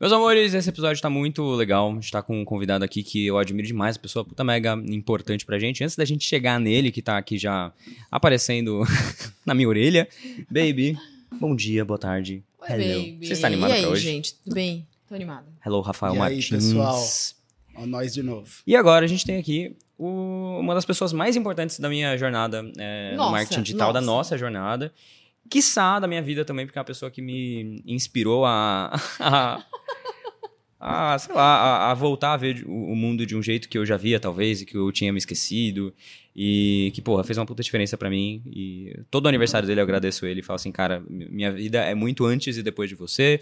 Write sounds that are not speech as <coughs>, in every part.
Meus amores, esse episódio tá muito legal. A gente tá com um convidado aqui que eu admiro demais, pessoa puta mega importante pra gente. Antes da gente chegar nele, que tá aqui já aparecendo <laughs> na minha orelha. Baby, bom dia, boa tarde. Oi, Hello. baby. Você está animada e aí, pra hoje? gente? Tudo bem? Tô animada. Hello, Rafael E aí, Martins. pessoal? Ó, nós de novo. E agora a gente tem aqui o- uma das pessoas mais importantes da minha jornada é, no Nossa, marketing digital, da nossa. nossa jornada. Quiçá da minha vida também, porque é uma pessoa que me inspirou a. a a, sei lá, a, a voltar a ver o, o mundo de um jeito que eu já via, talvez, e que eu tinha me esquecido. E que, porra, fez uma puta diferença pra mim. E todo aniversário dele eu agradeço ele e falo assim, cara, minha vida é muito antes e depois de você.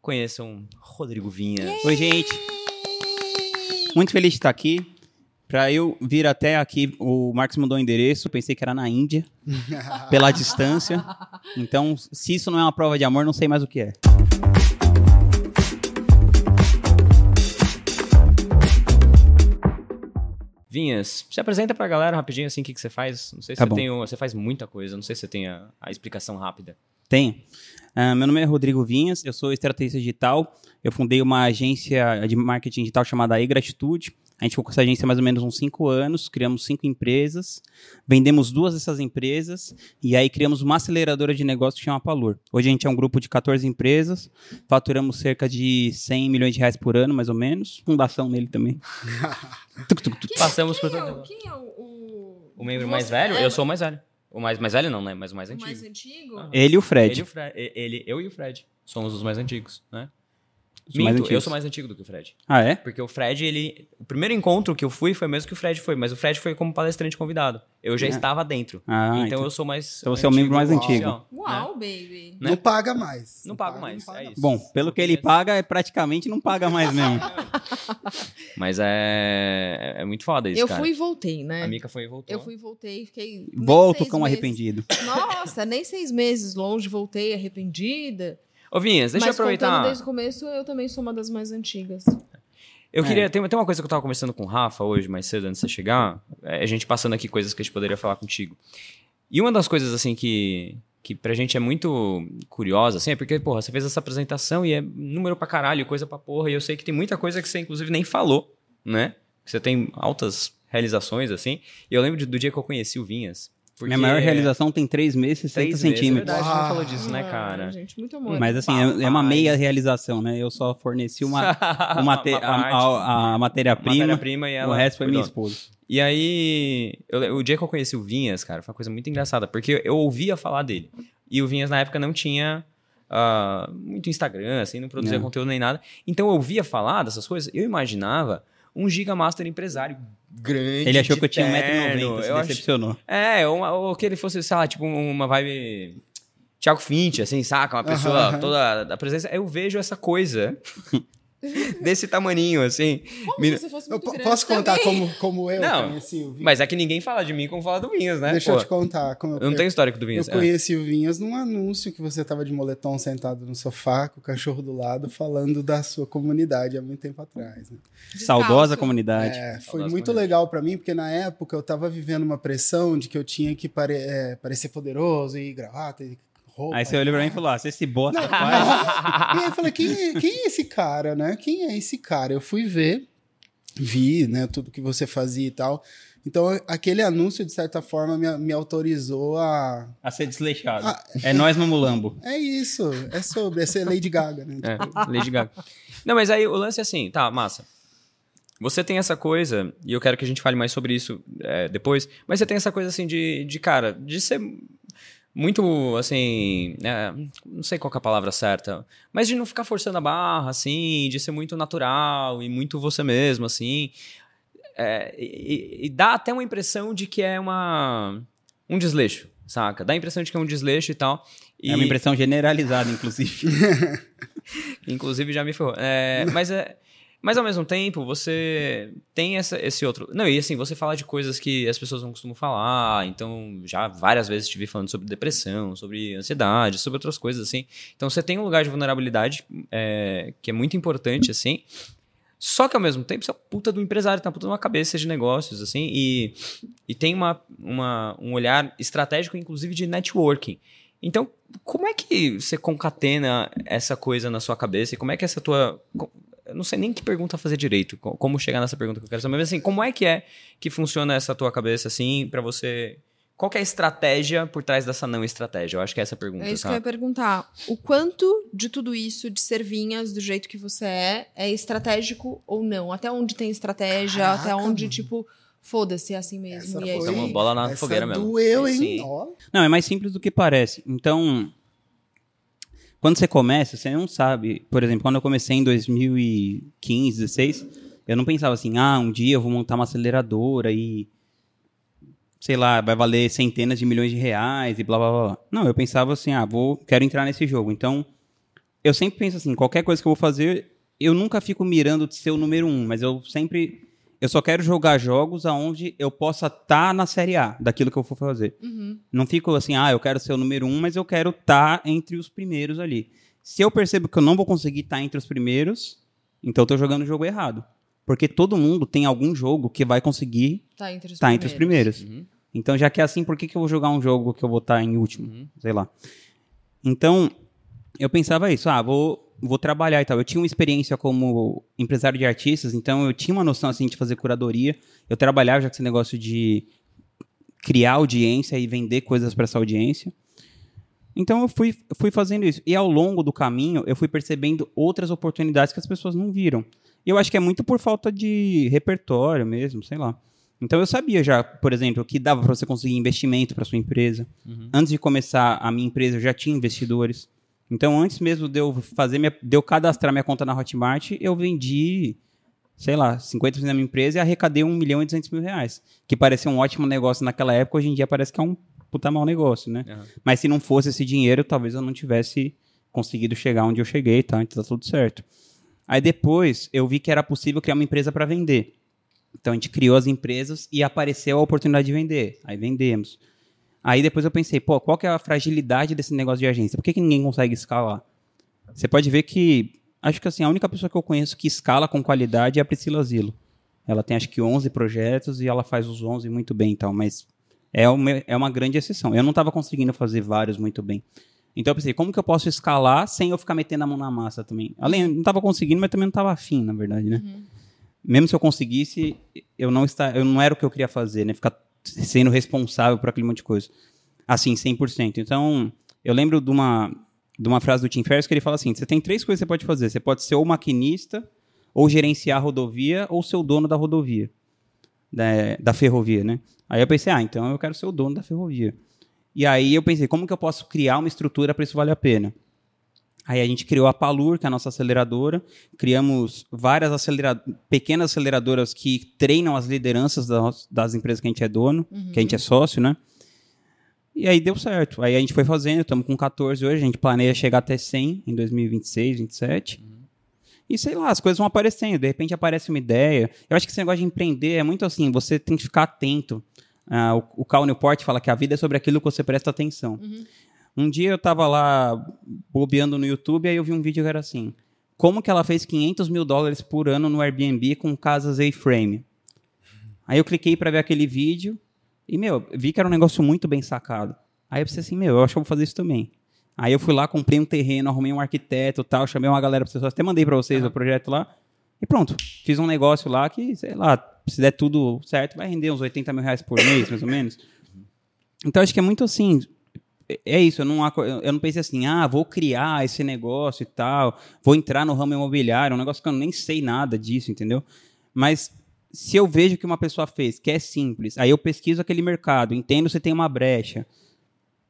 Conheçam Rodrigo Vinha. Oi, gente. Muito feliz de estar aqui. Pra eu vir até aqui, o Marcos mudou o endereço. Pensei que era na Índia, <laughs> pela distância. Então, se isso não é uma prova de amor, não sei mais o que é. Vinhas, se apresenta pra galera rapidinho assim o que, que você faz. Não sei se Tá você tem. o- Você faz muita coisa, não sei se você tem a, a explicação rápida. Tenho. Ah, meu nome é Rodrigo Vinhas, eu sou estrategista digital. Eu fundei uma agência de marketing digital chamada E-Gratitude. A gente ficou com essa agência há mais ou menos uns cinco anos, criamos cinco empresas, vendemos duas dessas empresas e aí criamos uma aceleradora de negócio que chama Palur. Hoje a gente é um grupo de 14 empresas, faturamos cerca de 100 milhões de reais por ano, mais ou menos. Fundação nele também. <laughs> Tuc, tuc, tuc. Quem, Passamos quem por é todo- o, quem é o, o, O membro você mais velho? é Eu sou o mais velho. O mais, mais velho não, né? Mas o mais o antigo. mais antigo? Ah. Ele e o Fred. Ele, o Fred. ele, eu e o Fred. Somos os mais antigos, né? Minto, eu sou mais antigo do que o Fred. Ah, é? Porque o Fred, ele. O primeiro encontro que eu fui foi mesmo que o Fred foi, mas o Fred foi como palestrante convidado. Eu já É. estava dentro. Ah, então, então- eu sou mais. então você é o membro mais antigo. né? Uau, baby. Né? Não paga mais. Não pago mais, paga é isso. Bom, pelo que ele paga, é praticamente não paga mais mesmo. <laughs> Mas é. É muito foda isso, Eu cara. fui e voltei, né? A Mica foi e voltou. Eu fui e voltei, fiquei. Volto meses- arrependido. Nossa, nem seis meses longe, voltei arrependida. Ô, Vinhas, deixa Mas eu aproveitar. desde o começo, eu também sou uma das mais antigas. Eu É. queria. Tem, tem uma coisa que eu tava conversando com o Rafa hoje, mais cedo, antes de você chegar. É, a gente passando aqui coisas que a gente poderia falar contigo. E uma das coisas, assim, que, que pra gente é muito curiosa, assim, é porque, porra, você fez essa apresentação e é número pra caralho, coisa pra porra. E eu sei que tem muita coisa que você, inclusive, nem falou, né? Que você tem altas realizações, assim. E eu lembro de- do dia que eu conheci o Vinhas. Porque Minha maior realização tem 3 meses, 60 três meses, é centímetros. verdade, a gente não falou disso, né, Ah, cara? gente, muito amor. Mas assim, é, é uma meia realização, né? Eu só forneci uma, <laughs> uma mate- Uma a, a- a matéria-prima, e ela o resto foi minha esposa. E aí, eu- o dia que eu conheci o Vinhas, cara, foi uma coisa muito engraçada, porque eu ouvia falar dele. E o Vinhas, na época, não tinha ah, muito Instagram, assim, não produzia Não. conteúdo nem nada. Então, eu ouvia falar dessas coisas, eu imaginava um gigamaster empresário grande. Ele achou que eu tinha terno. 1,90m, se Eu ach- decepcionou. É, ou, uma- ou que ele fosse, sei lá, tipo, uma vibe. Thiago Fint, assim, saca? Uma pessoa Aham. toda da presença. Eu vejo essa coisa <laughs> <laughs> desse tamaninho, assim. Como Me- se fosse Eu muito po- grande posso contar também. como, como eu Não, conheci o Vinhas? Mas é que ninguém fala de mim como fala do Vinhas, né? Deixa Pô, eu te contar. Como eu, eu não tenho histórico do Vinhas. eu é. conheci o Vinhas num anúncio que você tava de moletom sentado no sofá com o cachorro do lado falando da sua comunidade há muito tempo atrás. né? Saudosa comunidade. É, foi Saudades muito comunidade. legal pra mim, porque na época eu tava vivendo uma pressão de que eu tinha que pare- é, parecer poderoso e gravata e roupa. Aí você olhou pra mim e falou: ah, se esse bosta Não, faz. <laughs> E aí eu falei, quem, é- quem é esse cara, né? Quem é esse cara? Eu fui ver, vi, né, tudo que você fazia e tal. Então, aquele anúncio, de certa forma, me, me autorizou a... A ser desleixado. Ah. É nós, Mamulambo. É isso, é sobre, é ser Lady Gaga, né? É, Lady Gaga. Não, mas aí o lance é assim, tá, massa. Você tem essa coisa, e eu quero que a gente fale mais sobre isso é, depois, mas você tem essa coisa assim de, de cara, de ser muito, assim, é, não sei qual é a palavra certa, mas de não ficar forçando a barra, assim, de ser muito natural e muito você mesmo, assim. É, e, e- e dá até uma impressão de que é uma, um desleixo, saca? Dá a impressão de que é um desleixo e tal. E, É uma impressão generalizada, inclusive. <laughs> Inclusive já me ferrou. É, mas, é, mas ao mesmo tempo, você tem essa, esse outro. Não, e assim, você fala de coisas que as pessoas não costumam falar. Então, já várias vezes estive falando sobre depressão, sobre ansiedade, sobre outras coisas assim. Então, você tem um lugar de vulnerabilidade é, que é muito importante, assim. Só que ao mesmo tempo, você é puta do empresário, tá uma puta de uma cabeça de negócios, assim, e, e tem uma, uma, um olhar estratégico, inclusive, de networking. Então, como é que você concatena essa coisa na sua cabeça? E como é que essa tua. Eu não sei nem que pergunta fazer direito, co- como chegar nessa pergunta que eu quero saber, mas assim, como é que é que funciona essa tua cabeça assim, pra você. Qual que é a estratégia por trás dessa não estratégia? Eu acho que é essa a pergunta, É isso que eu ia perguntar. O quanto de tudo isso, de ser vinhas do jeito que você é, é estratégico ou não? Até onde tem estratégia, Caraca, até onde, mano. tipo, foda-se, é assim mesmo. Essa e é foi- isso. Então, bola na Essa fogueira mesmo. doeu, hein? Não, é mais simples do que parece. Então, quando você começa, você não sabe. Por exemplo, quando eu comecei em 2015, 16, eu não pensava assim, ah, um dia eu vou montar uma aceleradora e. Sei lá, vai valer centenas de milhões de reais e blá blá blá. Não, eu pensava assim, ah, vou, quero entrar nesse jogo. Então, eu sempre penso assim, qualquer coisa que eu vou fazer, eu nunca fico mirando de ser o número um, mas eu sempre. Eu só quero jogar jogos aonde eu possa estar na série A daquilo que eu for fazer. Uhum. Não fico assim, ah, eu quero ser o número um, mas eu quero estar entre os primeiros ali. Se eu percebo que eu não vou conseguir estar entre os primeiros, então eu tô jogando o jogo errado. Porque todo mundo tem algum jogo que vai conseguir Tá entre os estar entre os primeiros. Uhum. Então, já que é assim, por que, que eu vou jogar um jogo que eu vou estar em último? Uhum. Sei lá. Então, eu pensava isso, ah, vou, vou trabalhar e tal. Eu tinha uma experiência como empresário de artistas, então eu tinha uma noção assim de fazer curadoria. Eu trabalhava já com esse negócio de criar audiência e vender coisas para essa audiência. Então eu fui, fui fazendo isso. E ao longo do caminho, eu fui percebendo outras oportunidades que as pessoas não viram. E eu acho que é muito por falta de repertório mesmo, sei lá. Então eu sabia já, por exemplo, que dava para você conseguir investimento para sua empresa. Antes de começar a minha empresa, eu já tinha investidores. Então antes mesmo de eu fazer minha, de eu cadastrar minha conta na Hotmart, eu vendi, sei lá, 50% da minha empresa e arrecadei 1 milhão e 200 mil reais. Que parecia um ótimo negócio naquela época, hoje em dia parece que é um puta mau negócio, né? Aham. Mas se não fosse esse dinheiro, talvez eu não tivesse conseguido chegar onde eu cheguei, tá? Então tá tudo certo. Aí depois eu vi que era possível criar uma empresa para vender. Então a gente criou as empresas e apareceu a oportunidade de vender. Aí vendemos. Aí depois eu pensei, pô, qual que é a fragilidade desse negócio de agência? Por que, que ninguém consegue escalar? Você pode ver que, acho que assim, a única pessoa que eu conheço que escala com qualidade é a Priscila Zilo. Ela tem acho que 11 projetos e ela faz os 11 muito bem, então, mas é uma, é uma grande exceção. Eu não estava conseguindo fazer vários muito bem. Então eu pensei, como que eu posso escalar sem eu ficar metendo a mão na massa também? Além, não estava conseguindo, mas também não estava afim, na verdade, né? Mesmo se eu conseguisse, eu não, está, eu não era o que eu queria fazer, né? Ficar sendo responsável por aquele monte de coisa. Assim, 100%. Então, eu lembro de uma, de uma frase do Tim Ferriss que ele fala assim, você tem três coisas que você pode fazer. Você pode ser ou maquinista, ou gerenciar a rodovia, ou ser o dono da rodovia. Da, da ferrovia, né? Aí eu pensei, ah, então eu quero ser o dono da ferrovia. E aí eu pensei, como que eu posso criar uma estrutura para isso valer a pena? Aí a gente criou a Palur, que é a nossa aceleradora. Criamos várias acelera pequenas aceleradoras que treinam as lideranças das, das empresas que a gente é dono, que a gente é sócio, né? E aí deu certo. Aí a gente foi fazendo, estamos com 14 hoje, a gente planeja chegar até 100 em 2026, 2027. E sei lá, as coisas vão aparecendo. De repente aparece uma ideia. Eu acho que esse negócio de empreender é muito assim, você tem que ficar atento. Ah, o, o Cal Newport fala que a vida é sobre aquilo que você presta atenção. Um dia eu tava lá bobeando no YouTube, aí eu vi um vídeo que era assim: como que ela fez 500 mil dólares por ano no Airbnb com casas A-frame? Aí eu cliquei para ver aquele vídeo e, meu, vi que era um negócio muito bem sacado. Aí eu pensei assim: meu, eu acho que eu vou fazer isso também. Aí eu fui lá, comprei um terreno, arrumei um arquiteto e tal, chamei uma galera para vocês, até mandei para vocês o projeto lá. E pronto, fiz um negócio lá que, sei lá, se der tudo certo, vai render uns 80 mil reais por mês, mais ou menos. Então acho que é muito assim. É isso, eu não, eu não pensei assim, ah, vou criar esse negócio e tal, vou entrar no ramo imobiliário, um negócio que eu nem sei nada disso, entendeu? Mas se eu vejo que uma pessoa fez, que é simples, aí eu pesquiso aquele mercado, entendo se tem uma brecha.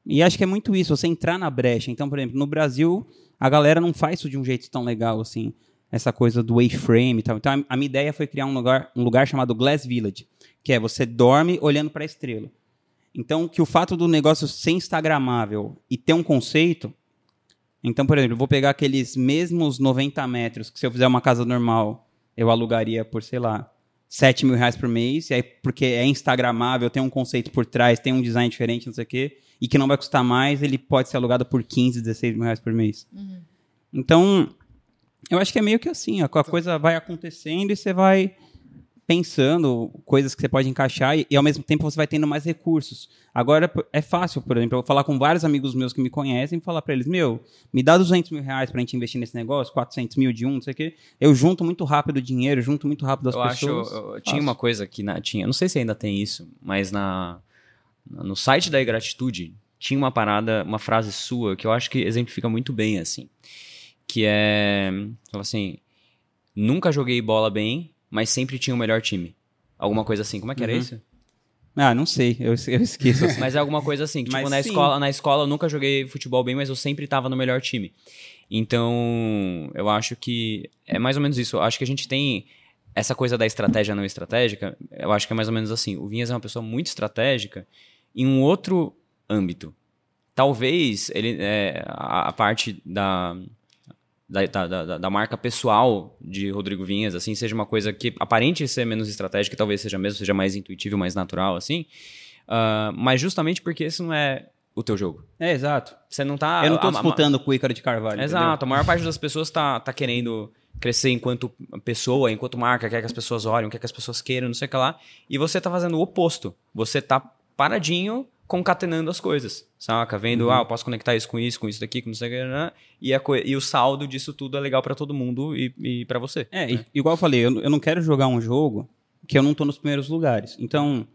E acho que é muito isso, você entrar na brecha. Então, por exemplo, no Brasil, a galera não faz isso de um jeito tão legal assim, essa coisa do A-frame e tal. Então, a minha ideia foi criar um lugar, um lugar chamado Glass Village, que é você dorme olhando para a estrela. Então, que o fato do negócio ser instagramável e ter um conceito. Então, por exemplo, eu vou pegar aqueles mesmos 90 metros que se eu fizer uma casa normal, eu alugaria por, sei lá, 7 mil reais por mês, e aí, porque é instagramável, tem um conceito por trás, tem um design diferente, não sei o quê, e que não vai custar mais, ele pode ser alugado por 15, 16 mil reais por mês. Então, eu acho que é meio que assim, a coisa vai acontecendo e você vai pensando coisas que você pode encaixar e, e, ao mesmo tempo você vai tendo mais recursos. Agora é fácil, por exemplo, eu vou falar com vários amigos meus que me conhecem e falar para eles, meu, me dá 200 mil reais pra gente investir nesse negócio, 400 mil de um, não sei o quê. Eu junto muito rápido o dinheiro, junto muito rápido as eu pessoas. Acho, eu, tinha uma coisa que na, tinha, não sei se ainda tem isso, mas na, no site da Gratitude tinha uma parada, uma frase sua que eu acho que exemplifica muito bem, assim. Que é, assim, nunca joguei bola bem, mas sempre tinha o melhor time. Alguma coisa assim. Como é que era Uhum. isso? Ah, não sei, eu, eu esqueço. assim. <laughs> Mas é alguma coisa assim. tipo, Mas na sim. escola, na escola eu nunca joguei futebol bem, mas eu sempre tava no melhor time. Então, eu acho que é mais ou menos isso. Eu acho que a gente tem essa coisa da estratégia não estratégica. Eu acho que é mais ou menos assim. O Vinhas é uma pessoa muito estratégica em um outro âmbito. Talvez ele é, a, a parte da, da, da, da- marca pessoal de Rodrigo Vinhas, assim, seja uma coisa que aparente ser menos estratégica, talvez seja mesmo, seja mais intuitivo, mais natural, assim. Ah, mas justamente porque esse não é o teu jogo. É, exato. Você não tá. eu não tô a- a- disputando com o Ícaro de Carvalho. Exato, a maior parte das pessoas tá, tá querendo crescer enquanto pessoa, enquanto marca, quer que as pessoas olhem, quer que as pessoas queiram, não sei o que lá. E você tá fazendo o oposto. Você tá paradinho concatenando as coisas, saca? Vendo, ah, eu posso conectar isso com isso, com isso daqui, com não sei o que, né? e, a e o saldo disso tudo é legal pra todo mundo e, e para você. É, i- igual eu falei, eu, eu não quero jogar um jogo que eu não tô nos primeiros lugares. Então,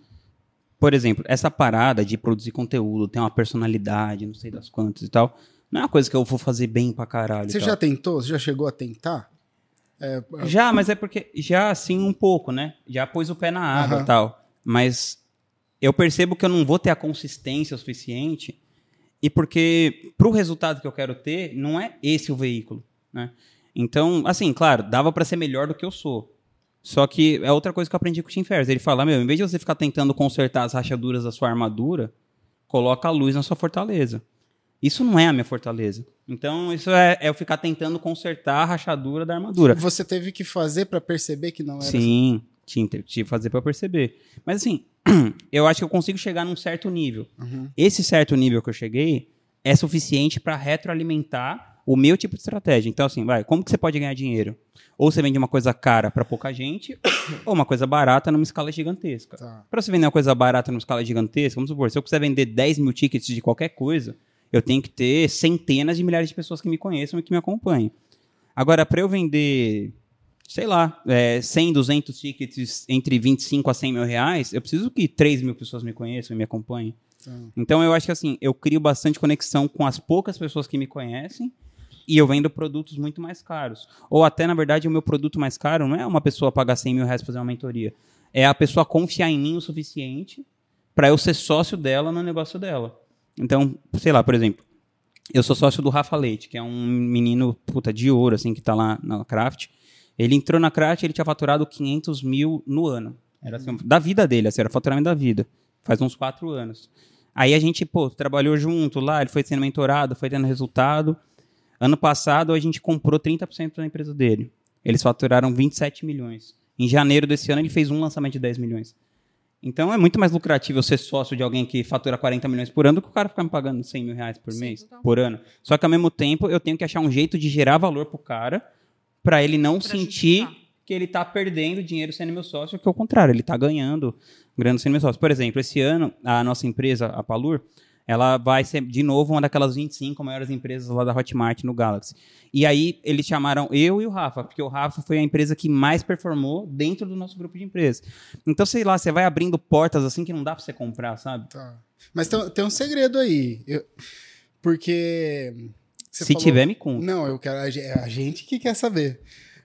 por exemplo, essa parada de produzir conteúdo, ter uma personalidade, não sei das quantas e tal, não é uma coisa que eu vou fazer bem pra caralho. Você tal. já tentou? Você já chegou a tentar? É, Já, mas é porque já assim um pouco, né? Já pôs o pé na água e tal. Mas eu percebo que eu não vou ter a consistência o suficiente e porque pro resultado que eu quero ter, não é esse o veículo, né? Então, assim, claro, dava pra ser melhor do que eu sou. Só que é outra coisa que eu aprendi com o Tim Ferriss. Ele fala, meu, em vez de você ficar tentando consertar as rachaduras da sua armadura, coloca a luz na sua fortaleza. Isso não é a minha fortaleza. Então, isso é, é eu ficar tentando consertar a rachadura da armadura. Você teve que fazer pra perceber que não era assim? Sim, tinha, tive que fazer pra perceber. Mas assim, <clears throat> eu acho que eu consigo chegar num certo nível. Uhum. Esse certo nível que eu cheguei é suficiente pra retroalimentar o meu tipo de estratégia. Então assim, vai, como que você pode ganhar dinheiro? Ou você vende uma coisa cara pra pouca gente, <coughs> ou uma coisa barata numa escala gigantesca. Tá. Pra você vender uma coisa barata numa escala gigantesca, vamos supor, se eu quiser vender 10 mil tickets de qualquer coisa, eu tenho que ter centenas de milhares de pessoas que me conheçam e que me acompanhem. Agora, para eu vender, sei lá, é, 100, 200 tickets entre 25 a 100 mil reais, eu preciso que 3 mil pessoas me conheçam e me acompanhem. Tá. Então, eu acho que assim, eu crio bastante conexão com as poucas pessoas que me conhecem e eu vendo produtos muito mais caros. Ou até, na verdade, o meu produto mais caro não é uma pessoa pagar 100 mil reais pra fazer uma mentoria. É a pessoa confiar em mim o suficiente para eu ser sócio dela no negócio dela. Então, sei lá, por exemplo, eu sou sócio do Rafa Leite, que é um menino puta de ouro, assim, que tá lá na Craft. Ele entrou na Craft, ele tinha faturado 500 mil no ano. Era assim, da vida dele, assim, era faturamento da vida. Faz uns quatro anos. Aí a gente, pô, trabalhou junto lá, ele foi sendo mentorado, foi tendo resultado. Ano passado, a gente comprou 30% da empresa dele. Eles faturaram 27 milhões. Em janeiro desse ano, ele fez um lançamento de 10 milhões. Então é muito mais lucrativo eu ser sócio de alguém que fatura 40 milhões por ano do que o cara ficar me pagando 100 mil reais por Sim, mês, total. por ano. Só que ao mesmo tempo eu tenho que achar um jeito de gerar valor pro cara para ele não Pra sentir justificar. que ele tá perdendo dinheiro sendo meu sócio, que é o contrário, ele tá ganhando grana sendo meu sócio. Por exemplo, esse ano a nossa empresa, a Palur, ela vai ser de novo uma daquelas 25 maiores empresas lá da Hotmart no Galaxy. E aí eles chamaram eu e o Rafa, porque o Rafa foi a empresa que mais performou dentro do nosso grupo de empresas. Então, sei lá, você vai abrindo portas assim que não dá pra você comprar, sabe? Tá. Mas tem, tem um segredo aí. Eu- porque. Se falou- tiver, me conta. Não, eu quero. É a gente que quer saber.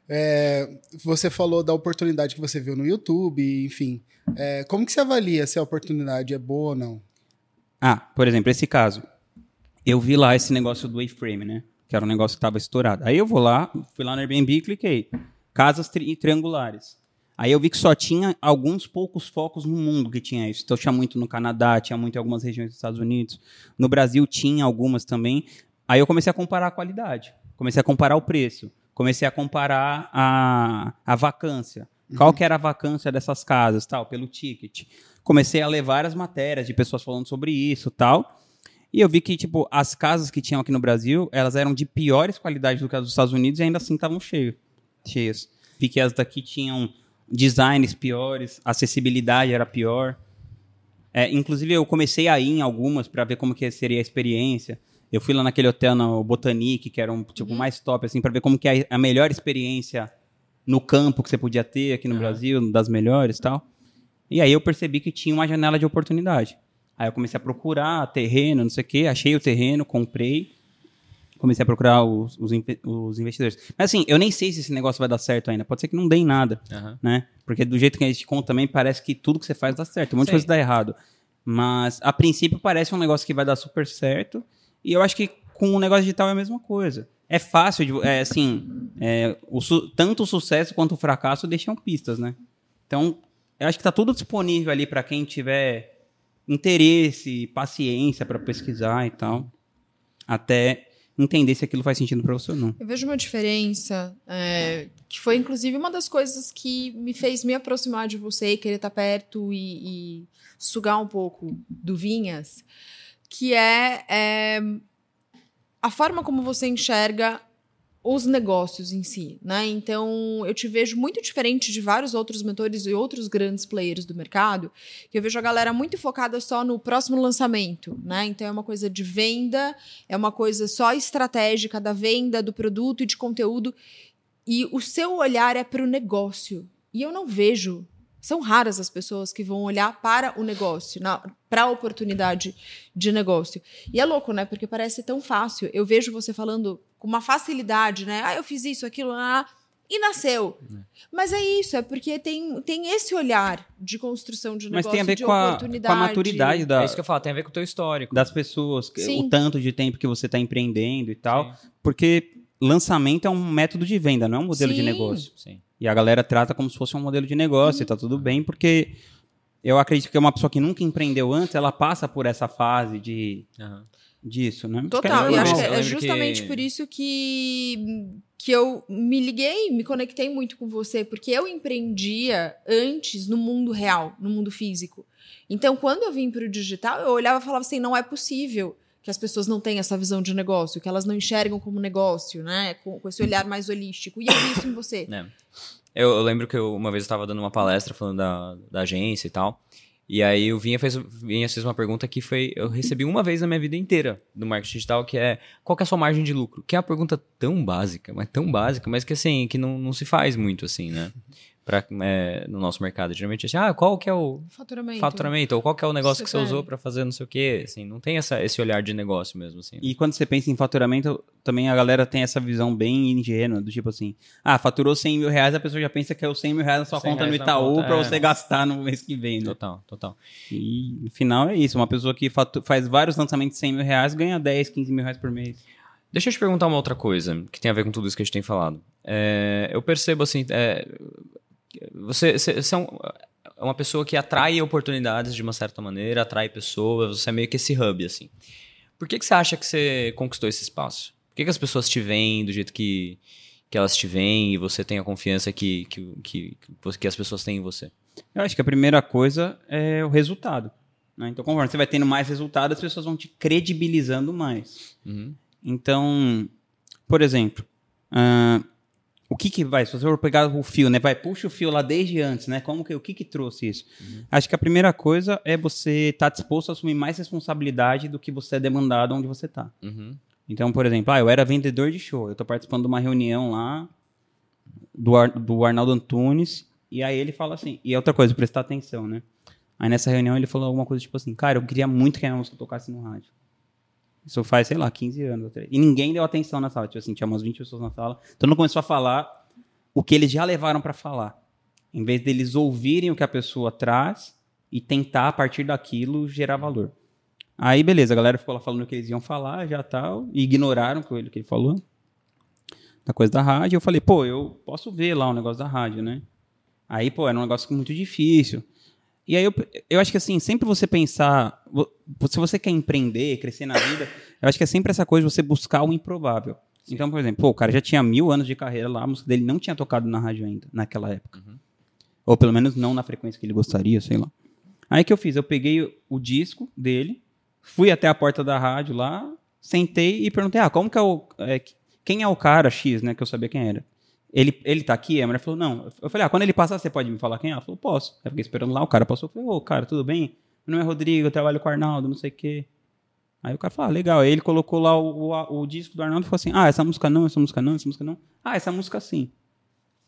É, você falou da oportunidade que você viu no YouTube, enfim. É, como que você avalia se a oportunidade é boa ou não? Ah, por exemplo, esse caso. Eu vi lá esse negócio do A-frame, né? Que era um negócio que estava estourado. Aí eu vou lá, fui lá no Airbnb e cliquei. Casas tri- triangulares. Aí eu vi que só tinha alguns poucos focos no mundo que tinha isso. Então tinha muito no Canadá, tinha muito em algumas regiões dos Estados Unidos. No Brasil tinha algumas também. Aí eu comecei a comparar a qualidade. Comecei a comparar o preço. Comecei a comparar a, a vacância. Qual que era a vacância dessas casas, tal, pelo ticket. Comecei a ler várias matérias de pessoas falando sobre isso, tal. E eu vi que, tipo, as casas que tinham aqui no Brasil, elas eram de piores qualidades do que as dos Estados Unidos e ainda assim estavam cheios, cheias. Vi que as daqui tinham designs piores, acessibilidade era pior. É, inclusive, eu comecei a ir em algumas para ver como que seria a experiência. Eu fui lá naquele hotel no Botanique, que era um tipo mais top, assim, para ver como que é a melhor experiência no campo que você podia ter aqui no Brasil, das melhores e tal. E aí eu percebi que tinha uma janela de oportunidade. Aí eu comecei a procurar terreno, não sei o quê, achei o terreno, comprei, comecei a procurar os, os, os investidores. Mas assim, eu nem sei se esse negócio vai dar certo ainda. Pode ser que não dê em nada, Aham. né? Porque do jeito que a gente conta também, parece que tudo que você faz dá certo. Um monte de Sim. coisa dá errado. Mas, a princípio, parece um negócio que vai dar super certo. E eu acho que com o negócio digital é a mesma coisa. É fácil, de, é, assim, é, o tanto o sucesso quanto o fracasso deixam pistas, né? Então, eu acho que tá tudo disponível ali para quem tiver interesse, paciência para pesquisar e tal, até entender se aquilo faz sentido para você ou não. Eu vejo uma diferença, é, que foi inclusive uma das coisas que me fez me aproximar de você, querer estar perto e, e sugar um pouco do Vinhas, que é, é, a forma como você enxerga os negócios em si, né? Então, eu te vejo muito diferente de vários outros mentores e outros grandes players do mercado, que eu vejo a galera muito focada só no próximo lançamento, né? Então, é uma coisa de venda, é uma coisa só estratégica da venda do produto e de conteúdo, e o seu olhar é para o negócio. E eu não vejo. São raras as pessoas que vão olhar para o negócio, para a oportunidade de negócio. E é louco, né? Porque parece tão fácil. Eu vejo você falando com uma facilidade, né? Ah, eu fiz isso, aquilo, ah, e nasceu. Mas é isso, é porque tem, tem esse olhar de construção de Mas negócio, tem a ver de com a, com oportunidade. a maturidade da, É isso que eu falo, tem a ver com o teu histórico. das pessoas, que- Sim. o tanto de tempo que você está empreendendo e tal. Sim. Porque lançamento é um método de venda, não é um modelo de Sim. negócio. Sim. E a galera trata como se fosse um modelo de negócio e tá tudo bem, porque eu acredito que uma pessoa que nunca empreendeu antes, ela passa por essa fase de Aham. disso, né? Total, Porque e é acho que é justamente que- por isso que, que eu me liguei, me conectei muito com você, porque eu empreendia antes no mundo real, no mundo físico. Então, quando eu vim para o digital, eu olhava e falava assim: não é possível que as pessoas não tenham essa visão de negócio, que elas não enxergam como negócio, né? Com, com esse olhar mais holístico. E eu vi isso em você. É. Eu, eu lembro que eu, uma vez eu estava dando uma palestra falando da, da agência e tal. E aí o Vinha fez, Vinha fez uma pergunta que foi. Eu recebi uma vez na minha vida inteira do marketing digital, que é qual que é a sua margem de lucro? Que é uma pergunta tão básica, mas tão básica, mas que assim, que não, não se faz muito assim, né? Pra, é, no nosso mercado. Geralmente é assim, ah, qual que é o Faturamento. faturamento? Ou qual que é o negócio Você que você quer. usou para fazer não sei o quê? Assim, não tem essa, esse olhar de negócio mesmo, assim. E quando você pensa em faturamento, também a galera tem essa visão bem ingênua, do tipo assim, ah, faturou 100 mil reais, a pessoa já pensa que é os 100 mil reais na sua 100 conta no Itaú pra é. você gastar no mês que vem, né? Total, total. E no final é isso, uma pessoa que faz vários lançamentos de 100 mil reais ganha 10, 15 mil reais por mês. Deixa eu te perguntar uma outra coisa que tem a ver com tudo isso que a gente tem falado. É, eu percebo assim, é, você, você, você é, um- é uma pessoa que atrai oportunidades de uma certa maneira, atrai pessoas, você é meio que esse hub, assim. Por que, que você acha que você conquistou esse espaço? Por que, que as pessoas te veem do jeito que, que elas te veem e você tem a confiança que, que, que, que as pessoas têm em você? Eu acho que a primeira coisa é o resultado. né? Então, conforme você vai tendo mais resultado, as pessoas vão te credibilizando mais. Uhum. Então, por exemplo, ah, o que que vai? Se você for pegar o fio, né? Vai, puxa o fio lá desde antes, né? Como que, o que que trouxe isso? Acho que a primeira coisa é você estar disposto a assumir mais responsabilidade do que você é demandado onde você está. Uhum. Então, por exemplo, ah, eu era vendedor de show, eu tô participando de uma reunião lá do, Ar- do Arnaldo Antunes, e aí ele fala assim, e é outra coisa, prestar atenção, né? Aí nessa reunião ele falou alguma coisa tipo assim, cara, eu queria muito que a música tocasse no rádio. Isso faz, sei lá, 15 anos. E ninguém deu atenção na sala, tipo assim, tinha umas 20 pessoas na sala. Todo mundo começou a falar o que eles já levaram para falar. Em vez deles ouvirem o que a pessoa traz e tentar, a partir daquilo, gerar valor. Aí, beleza, a galera ficou lá falando o que eles iam falar, já tal, e ignoraram o que ele, o que ele falou. Da coisa da rádio. Eu falei, pô, eu posso ver lá o negócio da rádio, né? Aí, pô, era um negócio muito difícil. E aí, eu, eu acho que assim, sempre você pensar. Se você quer empreender, crescer na vida, eu acho que é sempre essa coisa de você buscar o improvável. Então, por exemplo, pô, o cara já tinha mil anos de carreira lá, a música dele não tinha tocado na rádio ainda, naquela época. Ou pelo menos não na frequência que ele gostaria, sei lá. Aí o que eu fiz? Eu peguei o- o disco dele, fui até a porta da rádio lá, sentei e perguntei: ah, como que é o. é, quem é o cara X, né? Que eu sabia quem era. Ele, ele tá aqui? A mulher falou, não. Eu falei, ah, quando ele passar, você pode me falar quem é? Ela falou, posso. Eu fiquei esperando lá, o cara passou. Eu falei, ô, cara, tudo bem? Meu nome é Rodrigo, eu trabalho com o Arnaldo, não sei o quê. Aí o cara falou, ah, legal. Aí ele colocou lá o, o, o disco do Arnaldo e falou assim, ah, essa música não, essa música não, essa música não. Ah, essa música sim.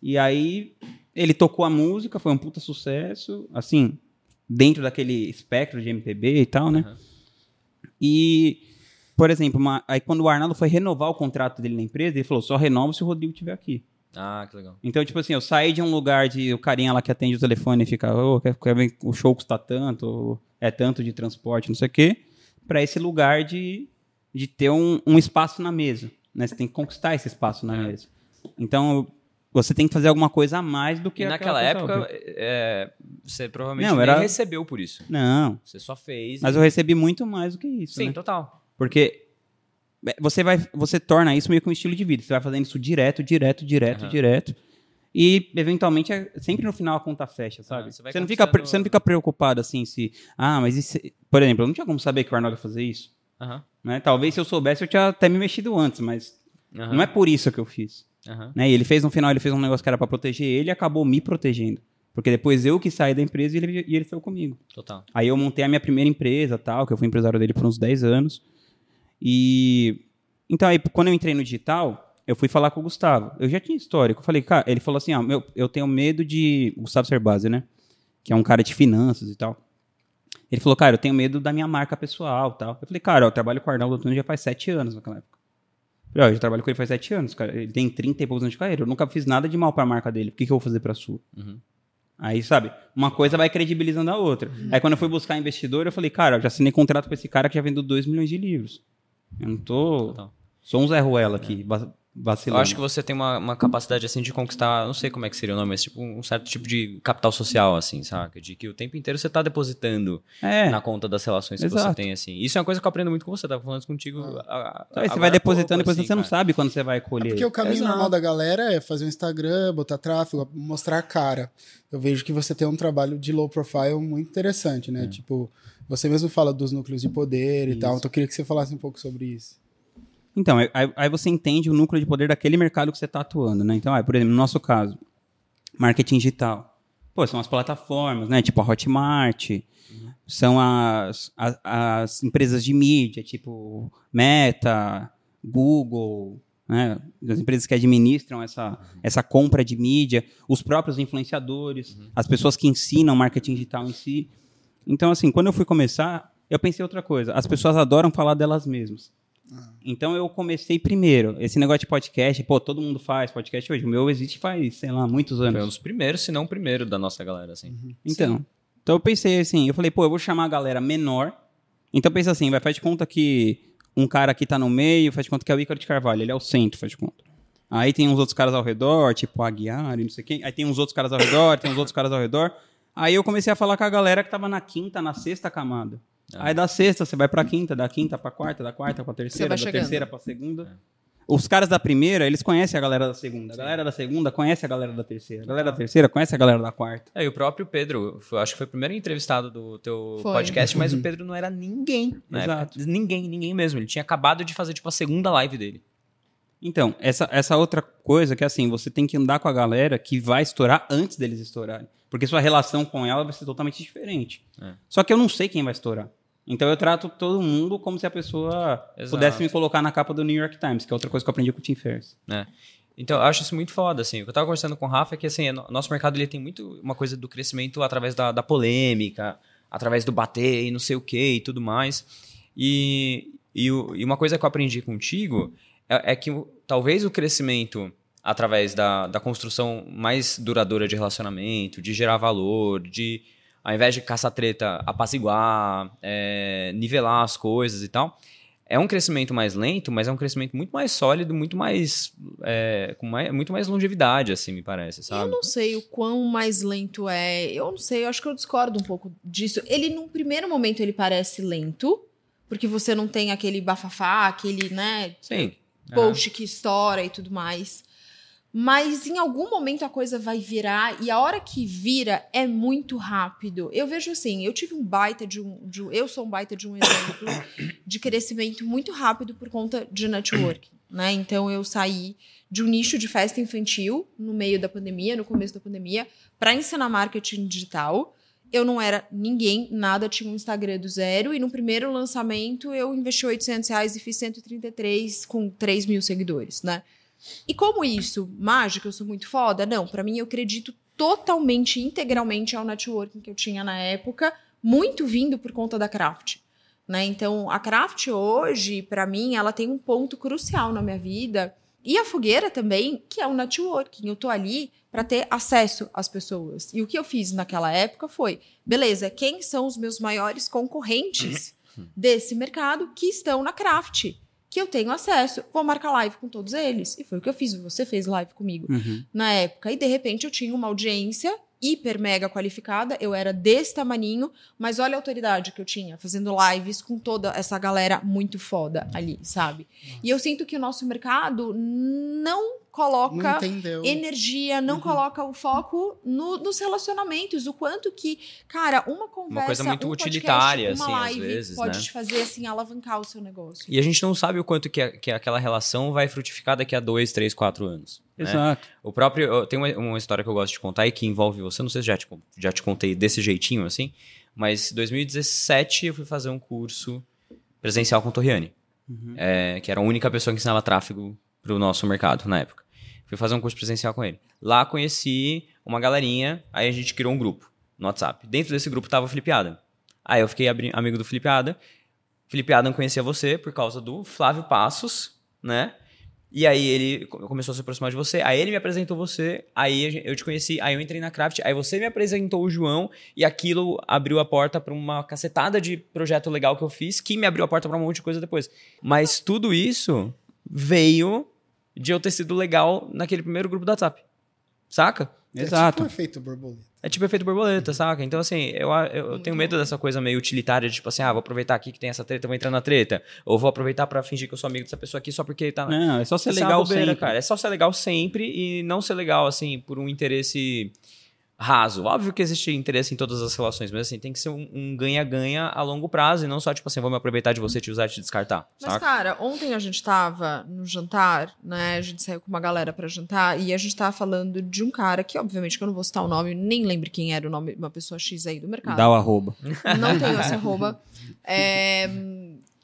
E aí ele tocou a música, foi um puta sucesso, assim, dentro daquele espectro de MPB e tal, né? Uhum. E, por exemplo, uma- aí quando o Arnaldo foi renovar o contrato dele na empresa, ele falou, só renova se o Rodrigo estiver aqui. Ah, que legal. Então, tipo assim, eu saí de um lugar de o carinha lá que atende o telefone e fica, ô, quer- quer ver- o show custa tanto, é tanto de transporte, não sei o quê, pra esse lugar de, de ter um, um espaço na mesa. Né? Você tem que conquistar esse espaço na É. mesa. Então, você tem que fazer alguma coisa a mais do que E aquela naquela época, é, você provavelmente Não, era- recebeu por isso. Não, Você só fez. mas e- eu recebi muito mais do que isso, Sim, né? total. Porque você vai, você torna isso meio que um estilo de vida. Você vai fazendo isso direto, direto, direto, Aham. direto. E eventualmente, é- sempre no final a conta fecha, sabe? Ah, você você, não fica, conquistando- você não fica preocupado assim se, ah, mas isso, por exemplo, eu não tinha como saber que o Arnaldo ia fazer isso, Aham. né? Talvez se eu soubesse eu tinha até me mexido antes, mas aham, não é por isso que eu fiz, aham. né? E ele fez no final, ele fez um negócio que era pra proteger ele e acabou me protegendo. Porque depois eu que saí da empresa e ele, e ele foi comigo. Total. Aí eu montei a minha primeira empresa, tal, que eu fui empresário dele por uns 10 anos. E então aí quando eu entrei no digital, eu fui falar com o Gustavo. Eu já tinha histórico. Eu falei, cara, ele falou assim, ó, meu, eu tenho medo de o Gustavo Cerbasi, né? Que é um cara de finanças e tal. Ele falou, cara, eu tenho medo da minha marca pessoal, tal. Eu falei, cara, eu trabalho com o Arnaldo Antunes já faz sete anos naquela época. Eu falei, ó, eu já trabalho com ele faz sete anos, cara. Ele tem 30 e poucos anos de carreira. Eu nunca fiz nada de mal pra marca dele. Por que, que eu vou fazer pra sua? Uhum. Aí, sabe, uma coisa vai credibilizando a outra. Aí, quando eu fui buscar investidor, eu falei, cara, eu já assinei contrato com esse cara que já vendeu 2 milhões de livros. Eu não tô. Total. Sou um Zé Ruela aqui, Eu vacilando. acho que você tem uma, uma capacidade, assim, de conquistar, não sei como é que seria o nome, mas tipo um certo tipo de capital social, assim, saca? De que o tempo inteiro você tá depositando É. na conta das relações que você Exato. tem, assim. Isso é uma coisa que eu aprendo muito com você, tava falando isso contigo. a- a- Aí você vai depositando, depois assim, você não cara. sabe quando você vai colher. Porque o caminho Exato. normal da galera é fazer um Instagram, botar tráfego, mostrar a cara. Eu vejo que você tem um trabalho de low profile muito interessante, né? Tipo, você mesmo fala dos núcleos de poder e Isso. tal. Então eu queria que você falasse um pouco sobre isso. Então, aí, aí você entende o núcleo de poder daquele mercado que você está atuando, né? Então, ah, por exemplo, no nosso caso, marketing digital. Pô, são as plataformas, né? Tipo a Hotmart, são as, as, as empresas de mídia, tipo Meta, Google, né? As empresas que administram essa, essa compra de mídia, os próprios influenciadores, as pessoas que ensinam marketing digital em si. Então, assim, quando eu fui começar, eu pensei outra coisa. As pessoas adoram falar delas mesmas. Então eu comecei primeiro. Esse negócio de podcast, pô, todo mundo faz podcast hoje. O meu existe faz, sei lá, muitos Foi um anos. dos primeiros, se não o primeiro da nossa galera, assim. Então, então eu pensei assim, eu falei, pô, eu vou chamar a galera menor. Então pensa assim, vai faz de conta que um cara aqui tá no meio, faz de conta que é o Ícaro de Carvalho, ele é o centro, faz de conta. Aí tem uns outros caras ao redor, tipo a Aguiar e não sei quem. Aí tem uns outros caras ao redor, tem uns outros caras ao redor. Aí eu comecei a falar com a galera que tava na quinta, na sexta camada. Ah. Aí da sexta você vai pra quinta, da quinta pra quarta, da quarta pra terceira, da chegando. terceira pra segunda. Os caras da primeira, eles conhecem a galera da segunda. A galera da segunda conhece a galera da terceira. A galera da terceira conhece a galera da quarta. É, e o próprio Pedro, foi- acho que foi o primeiro entrevistado do teu Foi. podcast, mas o Pedro não era ninguém. na Exato. época. Ninguém, ninguém mesmo. Ele tinha acabado de fazer, tipo, a segunda live dele. Então, essa, essa outra coisa que é assim, você tem que andar com a galera que vai estourar antes deles estourarem. Porque sua relação com ela vai ser totalmente diferente. É. Só que eu não sei quem vai estourar. Então eu trato todo mundo como se a pessoa Exato. pudesse me colocar na capa do New York Times, que é outra coisa que eu aprendi com o Tim Ferriss. né? Então, eu acho isso muito foda, assim. O que eu tava conversando com o Rafa é que, assim, o nosso mercado ele tem muito uma coisa do crescimento através da, da polêmica, através do bater e não sei o que e tudo mais. E, e, e uma coisa que eu aprendi contigo é, é que talvez o crescimento através da, da construção mais duradoura de relacionamento, de gerar valor, de, ao invés de caçar treta, apaziguar, é, nivelar as coisas e tal, é um crescimento mais lento, mas é um crescimento muito mais sólido, muito mais, é, com mais, muito mais longevidade, assim, me parece, Eu sabe? não sei o quão mais lento é. Eu não sei, eu acho que eu discordo um pouco disso. Ele, num primeiro momento, ele parece lento, porque você não tem aquele bafafá, aquele, né, Sim. post que estoura e tudo mais. Mas em algum momento a coisa vai virar e a hora que vira é muito rápido. Eu vejo assim, eu tive um baita de um, de eu sou um baita de um exemplo de crescimento muito rápido por conta de networking, né? Então eu saí de um nicho de festa infantil no meio da pandemia, no começo da pandemia, para ensinar marketing digital. Eu não era ninguém, nada, tinha um Instagram do zero. E no primeiro lançamento eu investi 800 reais e fiz 133 com 3 mil seguidores, né? E como isso? Mágica, eu sou muito foda? Não, para mim eu acredito totalmente, integralmente ao networking que eu tinha na época, muito vindo por conta da Craft. Né? Então, a Craft hoje, para mim, ela tem um ponto crucial na minha vida. E a fogueira também, que é o networking. Eu tô ali para ter acesso às pessoas. E o que eu fiz naquela época foi: beleza, quem são os meus maiores concorrentes desse mercado que estão na Craft? Que eu tenho acesso. Vou marcar live com todos eles. E foi o que eu fiz. Você fez live comigo Uhum. na época. E de repente eu tinha uma audiência hiper mega qualificada, eu era desse tamaninho, mas olha a autoridade que eu tinha, fazendo lives com toda essa galera muito foda ali, sabe? E eu sinto que o nosso mercado não coloca Não energia, não coloca o foco no- nos relacionamentos, o quanto que, cara, uma conversa, coisa muito um podcast, utilitária, uma assim, às live vezes, pode né? te fazer assim alavancar o seu negócio. E a gente não sabe o quanto que, a- que aquela relação vai frutificar daqui a dois, três, quatro anos. né? Exato. O próprio. eu- Tem uma, uma história que eu gosto de contar e que envolve você. Não sei se já te, já te contei desse jeitinho assim, mas em 2017 eu fui fazer um curso presencial com o Torriani, é, que era a única pessoa que ensinava tráfego pro nosso mercado na época. Fui fazer um curso presencial com ele. Lá conheci uma galerinha, aí a gente criou um grupo no WhatsApp. Dentro desse grupo tava o Felipe Adam. Aí eu fiquei amigo do Felipe Adam. Felipe Adam conhecia você por causa do Flávio Passos, né? E aí ele co- começou a se aproximar de você, aí ele me apresentou você, aí eu te conheci, aí eu entrei na Craft, aí você me apresentou o João, e aquilo abriu a porta pra uma cacetada de projeto legal que eu fiz, que me abriu a porta pra um monte de coisa depois. Mas tudo isso veio de eu ter sido legal naquele primeiro grupo do WhatsApp. Saca? Exato. É tipo efeito borboleta. É tipo efeito borboleta, saca? Então, assim, eu, eu, eu tenho medo dessa coisa meio utilitária de tipo assim, ah, vou aproveitar aqui que tem essa treta, vou entrar na treta. Ou vou aproveitar pra fingir que eu sou amigo dessa pessoa aqui só porque tá. Não, é só ser é legal bobeira, sempre. cara. É só ser legal sempre e não ser legal, assim, por um interesse raso. Óbvio que existe interesse em todas as relações, mas assim, tem que ser um um ganha-ganha a longo prazo e não só, tipo assim, vou me aproveitar de você, te usar e te descartar. Mas, saca? cara, ontem a gente tava no jantar, né? A gente saiu com uma galera pra jantar e a gente tava falando de um cara que, obviamente, que eu não vou citar o nome, nem lembro quem era o nome, uma pessoa X aí do mercado. Dá o arroba. Não tenho <laughs> essa arroba. É,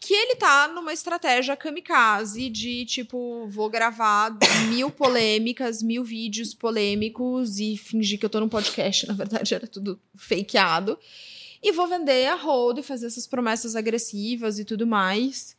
que ele tá numa estratégia kamikaze de, tipo, vou gravar mil <coughs> polêmicas, mil vídeos polêmicos e fingir que eu tô num podcast. Na verdade, era tudo fakeado. E vou vender a rodo e fazer essas promessas agressivas e tudo mais.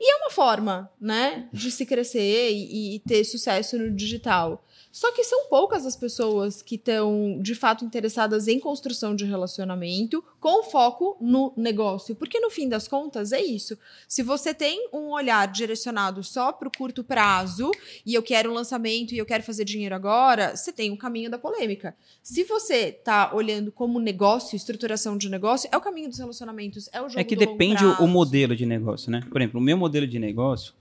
E é uma forma, né, de se crescer e, e ter sucesso no digital. Só que são poucas as pessoas que estão, de fato, interessadas em construção de relacionamento com foco no negócio. Porque, no fim das contas, é isso. Se você tem um olhar direcionado só para o curto prazo, e eu quero um lançamento e eu quero fazer dinheiro agora, você tem o caminho da polêmica. Se você está olhando como negócio, estruturação de negócio, é o caminho dos relacionamentos, é o jogo É que depende o modelo de negócio, né? Por exemplo, o meu modelo de negócio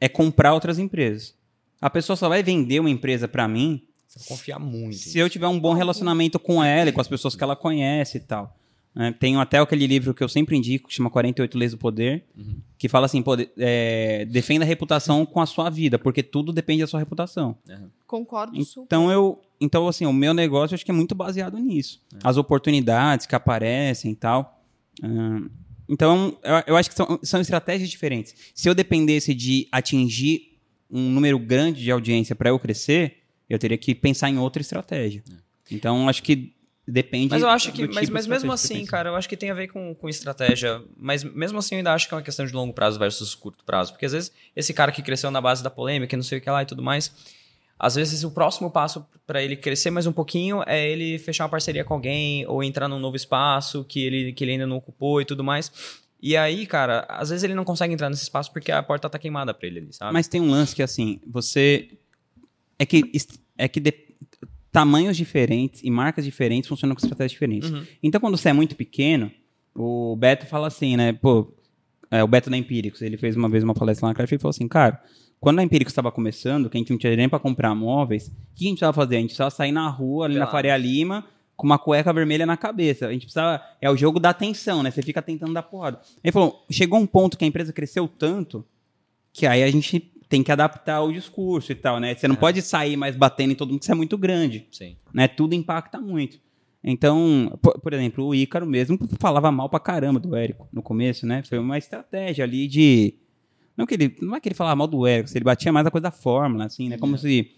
é comprar outras empresas. A pessoa só vai vender uma empresa pra mim Você confiar muito. se eu tiver um bom relacionamento com ela e com as pessoas que ela conhece e tal. né? Tenho até aquele livro que eu sempre indico, que chama 48 Leis do Poder, que fala assim, pô, é, defenda a reputação com a sua vida, porque tudo depende da sua reputação. Concordo super. Então eu, então assim, o meu negócio eu acho que é muito baseado nisso. As oportunidades que aparecem e tal. Então eu, eu acho que são, são estratégias diferentes. Se eu dependesse de atingir um número grande de audiência para eu crescer, eu teria que pensar em outra estratégia. Então acho que depende. Mas eu acho que. Mas, tipo mas de mesmo assim, cara, eu acho que tem a ver com, com estratégia. Mas mesmo assim, eu ainda acho que é uma questão de longo prazo versus curto prazo. Porque às vezes esse cara que cresceu na base da polêmica, e não sei o que lá e tudo mais. Às vezes o próximo passo para ele crescer mais um pouquinho é ele fechar uma parceria com alguém ou entrar num novo espaço que ele, que ele ainda não ocupou e tudo mais. E aí, cara, às vezes ele não consegue entrar nesse espaço porque a porta tá queimada pra ele ali, sabe? Mas tem um lance que assim, você é que é que de- tamanhos diferentes e marcas diferentes funcionam com estratégias diferentes. Uhum. Então quando você é muito pequeno, o Beto fala assim, né, pô, é, o Beto da Empíricos, ele fez uma vez uma palestra lá na Craft e falou assim, cara, quando a Empíricos estava começando, que a gente não tinha nem para comprar móveis, o que a gente precisava fazer? A gente precisava sair na rua, ali na. Faria Lima, com uma cueca vermelha na cabeça. A gente precisava. É o jogo da atenção, né? Você fica tentando dar porrada. Ele falou: chegou um ponto que a empresa cresceu tanto que aí a gente tem que adaptar o discurso e tal, né? Você não É. pode sair mais batendo em todo mundo, que isso é muito grande, Sim. né? Tudo impacta muito. Então, por, por exemplo, o Ícaro mesmo falava mal pra caramba do Érico no começo, né? Foi uma estratégia ali de. Não, que ele, não é que ele falava mal do Érico, ele batia mais a coisa da fórmula, assim, né? Como se.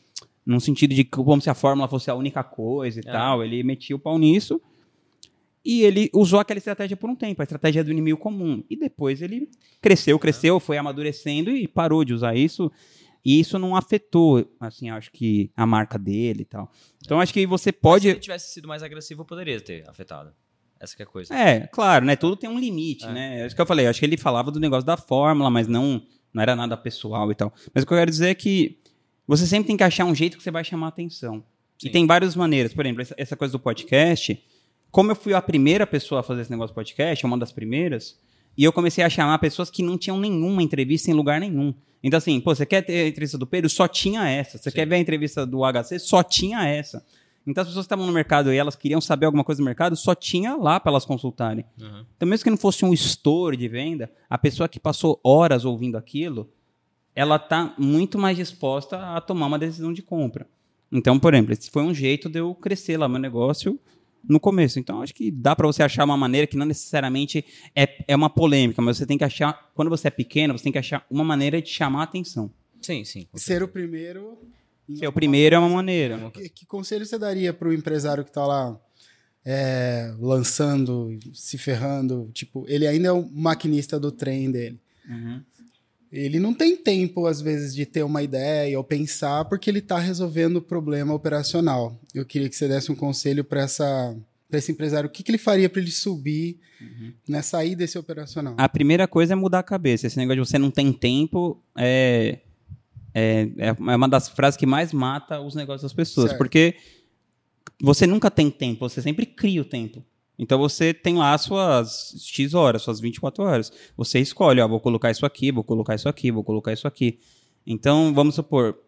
Num sentido de como se a fórmula fosse a única coisa e É. tal. Ele metia o pau nisso. E ele usou aquela estratégia por um tempo, a estratégia do inimigo comum. E depois ele cresceu, cresceu, foi amadurecendo e parou de usar isso. E isso não afetou, assim, acho que a marca dele e tal. Então acho que você Mas Se pode. ele tivesse sido mais agressivo, poderia ter afetado. Essa é a coisa. É, claro, né? Tudo tem um limite, É. né? É isso que eu falei. Acho que ele falava do negócio da fórmula, mas não, não era nada pessoal e tal. Mas o que eu quero dizer é que você sempre tem que achar um jeito que você vai chamar atenção. Sim. E tem várias maneiras. Por exemplo, essa, coisa do podcast. Como eu fui a primeira pessoa a fazer esse negócio de podcast, uma das primeiras, e eu comecei a chamar pessoas que não tinham nenhuma entrevista em lugar nenhum. Então, assim, pô, você quer ter a entrevista do Pedro? Só tinha essa. Você Sim. quer ver a entrevista do HC? Só tinha essa. Então, as pessoas que estavam no mercado e elas queriam saber alguma coisa do mercado, só tinha lá para elas consultarem. Uhum. Então, mesmo que não fosse um store de venda, a pessoa que passou horas ouvindo aquilo, ela está muito mais disposta a tomar uma decisão de compra. Então, por exemplo, esse foi um jeito de eu crescer lá meu negócio no começo. Então, acho que dá para você achar uma maneira que não necessariamente é, é uma polêmica, mas você tem que achar, quando você é pequeno, você tem que achar uma maneira de chamar a atenção. Sim, sim. Ser o primeiro. Ser o primeiro é uma maneira. Que, que conselho você daria para o empresário que está lá é, lançando, se ferrando? Tipo, ele ainda é o maquinista do trem dele. Uhum. Ele não tem tempo, às vezes, de ter uma ideia ou pensar, porque ele está resolvendo o problema operacional. Eu queria que você desse um conselho para esse empresário. O que, que ele faria para ele subir, né, sair desse operacional? A primeira coisa é mudar a cabeça. Esse negócio de você não tem tempo é, é, é uma das frases que mais mata os negócios das pessoas. Certo. Porque você nunca tem tempo, você sempre cria o tempo. Então você tem lá as suas X horas, suas 24 horas. Você escolhe, ó, vou colocar isso aqui, vou colocar isso aqui, vou colocar isso aqui. Então, vamos supor,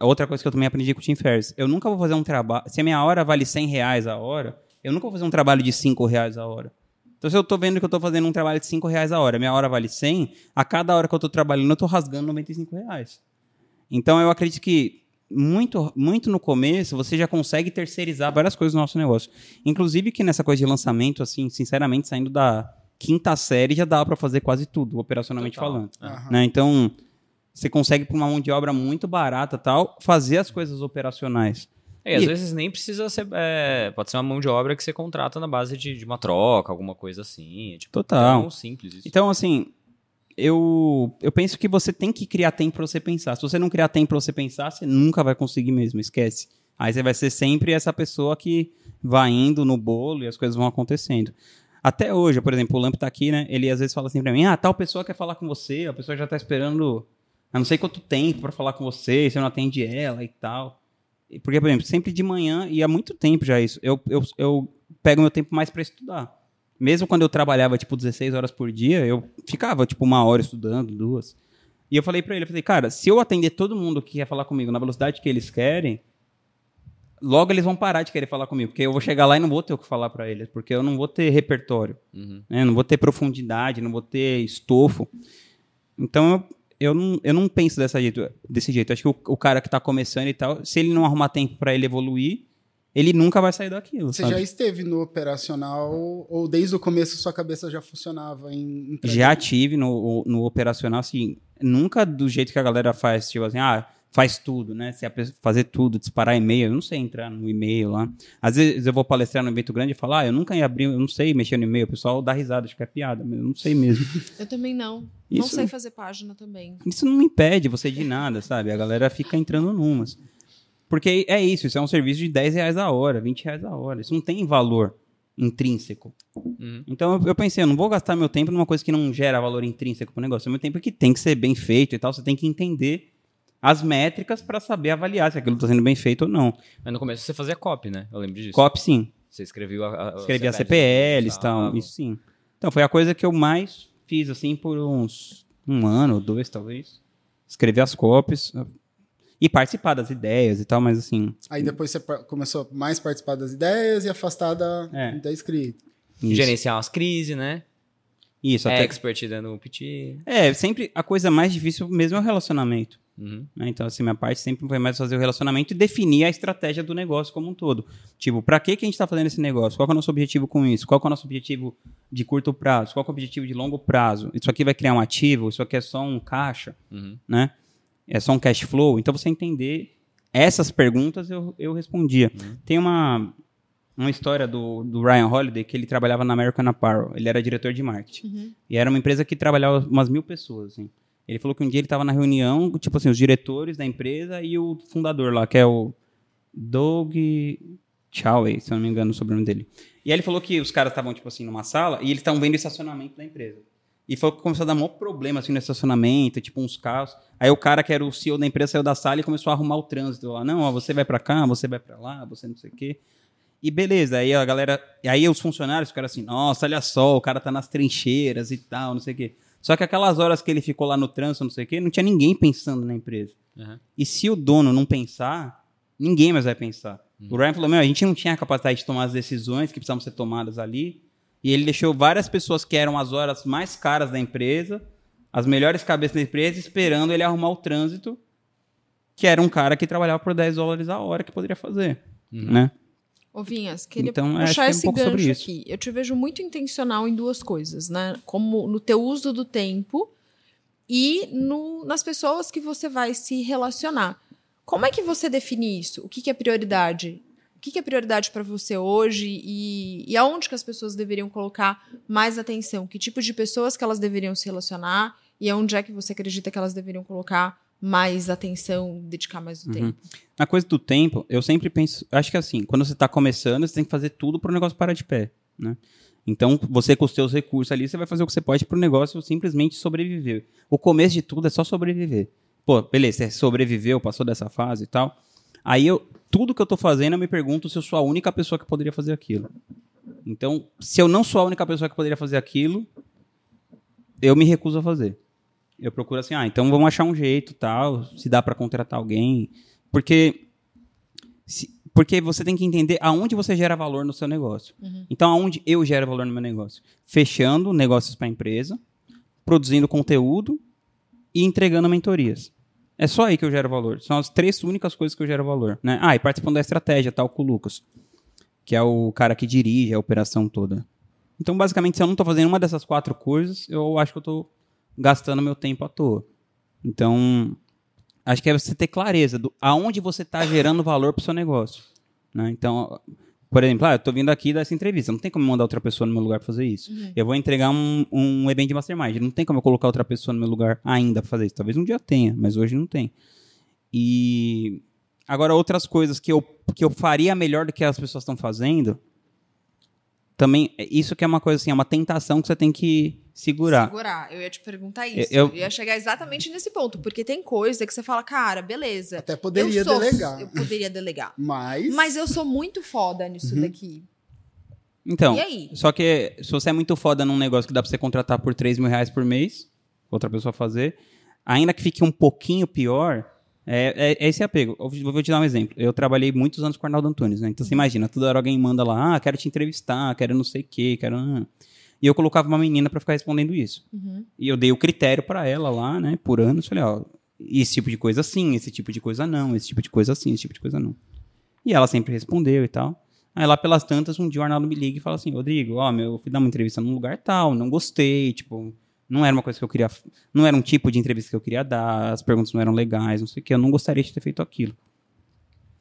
outra coisa que eu também aprendi com o Tim Ferriss. Eu nunca vou fazer um trabalho. Se a minha hora vale 100 reais a hora, eu nunca vou fazer um trabalho de 5 reais a hora. Então, se eu tô vendo que eu tô fazendo um trabalho de 5 reais a hora, minha hora vale 100, a cada hora que eu tô trabalhando, eu tô rasgando 95 reais. Então, eu acredito que muito, muito no começo, você já consegue terceirizar várias coisas do nosso negócio. Inclusive que nessa coisa de lançamento, assim, sinceramente, saindo da quinta série, já dá para fazer quase tudo, operacionalmente Total. falando. É. Aham. Né? Então, você consegue, por uma mão de obra muito barata tal, fazer as coisas operacionais. É, e às vezes nem precisa ser. é, pode ser uma mão de obra que você contrata na base de, de uma troca, alguma coisa assim. é, tipo, Total. tão simples isso. Então, assim, eu, eu penso que você tem que criar tempo para você pensar. Se você não criar tempo para você pensar, você nunca vai conseguir mesmo, esquece. Aí você vai ser sempre essa pessoa que vai indo no bolo e as coisas vão acontecendo. Até hoje, por exemplo, o Lamp tá aqui, né? Ele às vezes fala assim pra mim: ah, tal pessoa quer falar com você, a pessoa já tá esperando há não sei quanto tempo para falar com você, você não atende ela e tal. Porque, por exemplo, sempre de manhã, e há muito tempo já isso, eu, eu, eu pego meu tempo mais para estudar. Mesmo quando eu trabalhava, tipo, 16 horas por dia, eu ficava, tipo, uma hora estudando, duas. E eu falei pra ele, eu falei, cara, se eu atender todo mundo que quer falar comigo na velocidade que eles querem, logo eles vão parar de querer falar comigo, porque eu vou chegar lá e não vou ter o que falar pra eles, porque eu não vou ter repertório, Uhum. né? Não vou ter profundidade, não vou ter estofo. Então, eu, eu, não, eu não penso dessa jeito, desse jeito. Acho que o, o cara que tá começando e tal, se ele não arrumar tempo pra ele evoluir, ele nunca vai sair daquilo, Você sabe? já esteve no operacional ou desde o começo sua cabeça já funcionava em, em Já tive no, no operacional, assim, nunca do jeito que a galera faz, tipo assim, ah, faz tudo, né? Se a pessoa fazer tudo, disparar e-mail, eu não sei entrar no e-mail lá. Às vezes eu vou palestrar num evento grande e falar, ah, eu nunca ia abrir, eu não sei mexer no e-mail, o pessoal dá risada, acho que é piada, mas eu não sei mesmo. <laughs> Eu também não. Não Isso- sei fazer página também. Isso não me impede você de nada, sabe? A galera fica entrando numas. Porque é isso, isso é um serviço de 10 reais a hora, 20 reais a hora. Isso não tem valor intrínseco. Uhum. Então eu, eu pensei, eu não vou gastar meu tempo numa coisa que não gera valor intrínseco pro negócio. Meu tempo é que tem que ser bem feito e tal. Você tem que entender as métricas para saber avaliar se aquilo está sendo bem feito ou não. Mas no começo você fazia copy, né? Eu lembro disso. COP, sim. Você escreveu a, a, Escrevi as CPLs, e tal. Isso sim. Então foi a coisa que eu mais fiz, assim, por uns um ano, dois, talvez. Escrever as copies e participar das ideias e tal, mas assim. Aí depois você começou a mais participar das ideias e afastar da, É. da escrita. Isso, Gerenciar umas crises, né? isso até Expert dando um piti. É, sempre a coisa mais difícil mesmo é o relacionamento. Uhum. né? Então, assim, minha parte sempre foi mais fazer o relacionamento e definir a estratégia do negócio como um todo. Tipo, pra que, que a gente tá fazendo esse negócio? Qual que é o nosso objetivo com isso? Qual que é o nosso objetivo de curto prazo? Qual que é o objetivo de longo prazo? Isso aqui vai criar um ativo? Isso aqui é só um caixa? Uhum. né? É só um cash flow. Então, você entender essas perguntas, eu, eu respondia. Tem uma, uma história do, do Ryan Holiday, que ele trabalhava na American Apparel. Ele era diretor de marketing. E era uma empresa que trabalhava umas mil pessoas, assim. Ele falou que um dia ele estava na reunião, tipo assim, os diretores da empresa e o fundador lá, que é o Doug Chowey, se eu não me engano o sobrenome dele. E aí ele falou que os caras estavam, tipo assim, numa sala e eles estavam vendo o estacionamento da empresa. E falou que começou a dar maior problema, assim, no estacionamento, tipo, uns carros. Aí o cara que era o CEO da empresa saiu da sala e começou a arrumar o trânsito lá. Não, ó, você vai pra cá, você vai pra lá, você não sei o quê. E beleza, aí a galera... E aí os funcionários ficaram assim, nossa, olha só, o cara tá nas trincheiras e tal, não sei o quê. Só que aquelas horas que ele ficou lá no trânsito, não sei o quê, não tinha ninguém pensando na empresa. Uhum. E se o dono não pensar, ninguém mais vai pensar. O Ryan falou: Meu, a gente não tinha a capacidade de tomar as decisões que precisavam ser tomadas ali. E ele deixou várias pessoas que eram as horas mais caras da empresa, as melhores cabeças da empresa, esperando ele arrumar o trânsito, que era um cara que trabalhava por 10 dólares a hora que poderia fazer. Né? Ô, Vinhas, queria Então, acho que puxar é um esse sobre gancho isso. aqui. Eu te vejo muito intencional em duas coisas, né? Como no teu uso do tempo e no, nas pessoas que você vai se relacionar. Como é que você define isso? O que, que é prioridade? O que, que é prioridade para você hoje e, e aonde que as pessoas deveriam colocar mais atenção? Que tipo de pessoas que elas deveriam se relacionar e aonde é que você acredita que elas deveriam colocar mais atenção, dedicar mais do Uhum. tempo? Na coisa do tempo, eu sempre penso. Acho que assim, quando você está começando, você tem que fazer tudo para o negócio parar de pé. Né? Então, você com os seus recursos ali, você vai fazer o que você pode para o negócio simplesmente sobreviver. O começo de tudo é só sobreviver. Pô, beleza, você sobreviveu, passou dessa fase e tal. Aí eu, tudo que eu tô fazendo, eu me pergunto se eu sou a única pessoa que poderia fazer aquilo. Então, se eu não sou a única pessoa que poderia fazer aquilo, eu me recuso a fazer. Eu procuro assim, ah, então vamos achar um jeito, tal, se dá para contratar alguém, porque se- porque você tem que entender aonde você gera valor no seu negócio. Então, aonde eu gero valor no meu negócio? Fechando negócios para a empresa, produzindo conteúdo e entregando mentorias. É só aí que eu gero valor. São as três únicas coisas que eu gero valor. Né? Ah, e participando da estratégia, tal, com o Lucas, que é o cara que dirige a operação toda. Então, basicamente, se eu não estou fazendo uma dessas quatro coisas, eu acho que eu estou gastando meu tempo à toa. Então, acho que é você ter clareza do aonde você está gerando valor para o seu negócio. Né? Então, por exemplo, ah, eu estou vindo aqui dar essa entrevista, não tem como mandar outra pessoa no meu lugar para fazer isso. Eu vou entregar um, um evento de mastermind, não tem como eu colocar outra pessoa no meu lugar ainda para fazer isso. Talvez um dia tenha, mas hoje não tem. E agora outras coisas que eu, que eu faria melhor do que as pessoas estão fazendo, também, isso que é uma coisa assim, é uma tentação que você tem que segurar. Segurar. Eu ia te perguntar isso. Eu- Eu, ia chegar exatamente nesse ponto. Porque tem coisa que você fala, cara, beleza. Até poderia eu sou- delegar. Eu poderia delegar. Mas. Mas eu sou muito foda nisso daqui. Então, E aí? só que se você é muito foda num negócio que dá pra você contratar por 3 mil reais por mês, outra pessoa fazer, ainda que fique um pouquinho pior, é, é- é esse apego. Eu vou vou te dar um exemplo. Eu trabalhei muitos anos com o Arnaldo Antunes, né? Então você imagina, toda hora alguém manda lá, ah, quero te entrevistar, quero não sei o quê, quero... E eu colocava uma menina pra ficar respondendo isso. E eu dei o critério pra ela lá, né, por anos, falei, ó, esse tipo de coisa sim, esse tipo de coisa não, esse tipo de coisa sim, esse tipo de coisa não. E ela sempre respondeu e tal. Aí lá pelas tantas, um dia o Arnaldo me liga e fala assim, Rodrigo, ó, meu, eu fui dar uma entrevista num lugar tal, não gostei, tipo, não era uma coisa que eu queria, não era um tipo de entrevista que eu queria dar, as perguntas não eram legais, não sei o que, eu não gostaria de ter feito aquilo.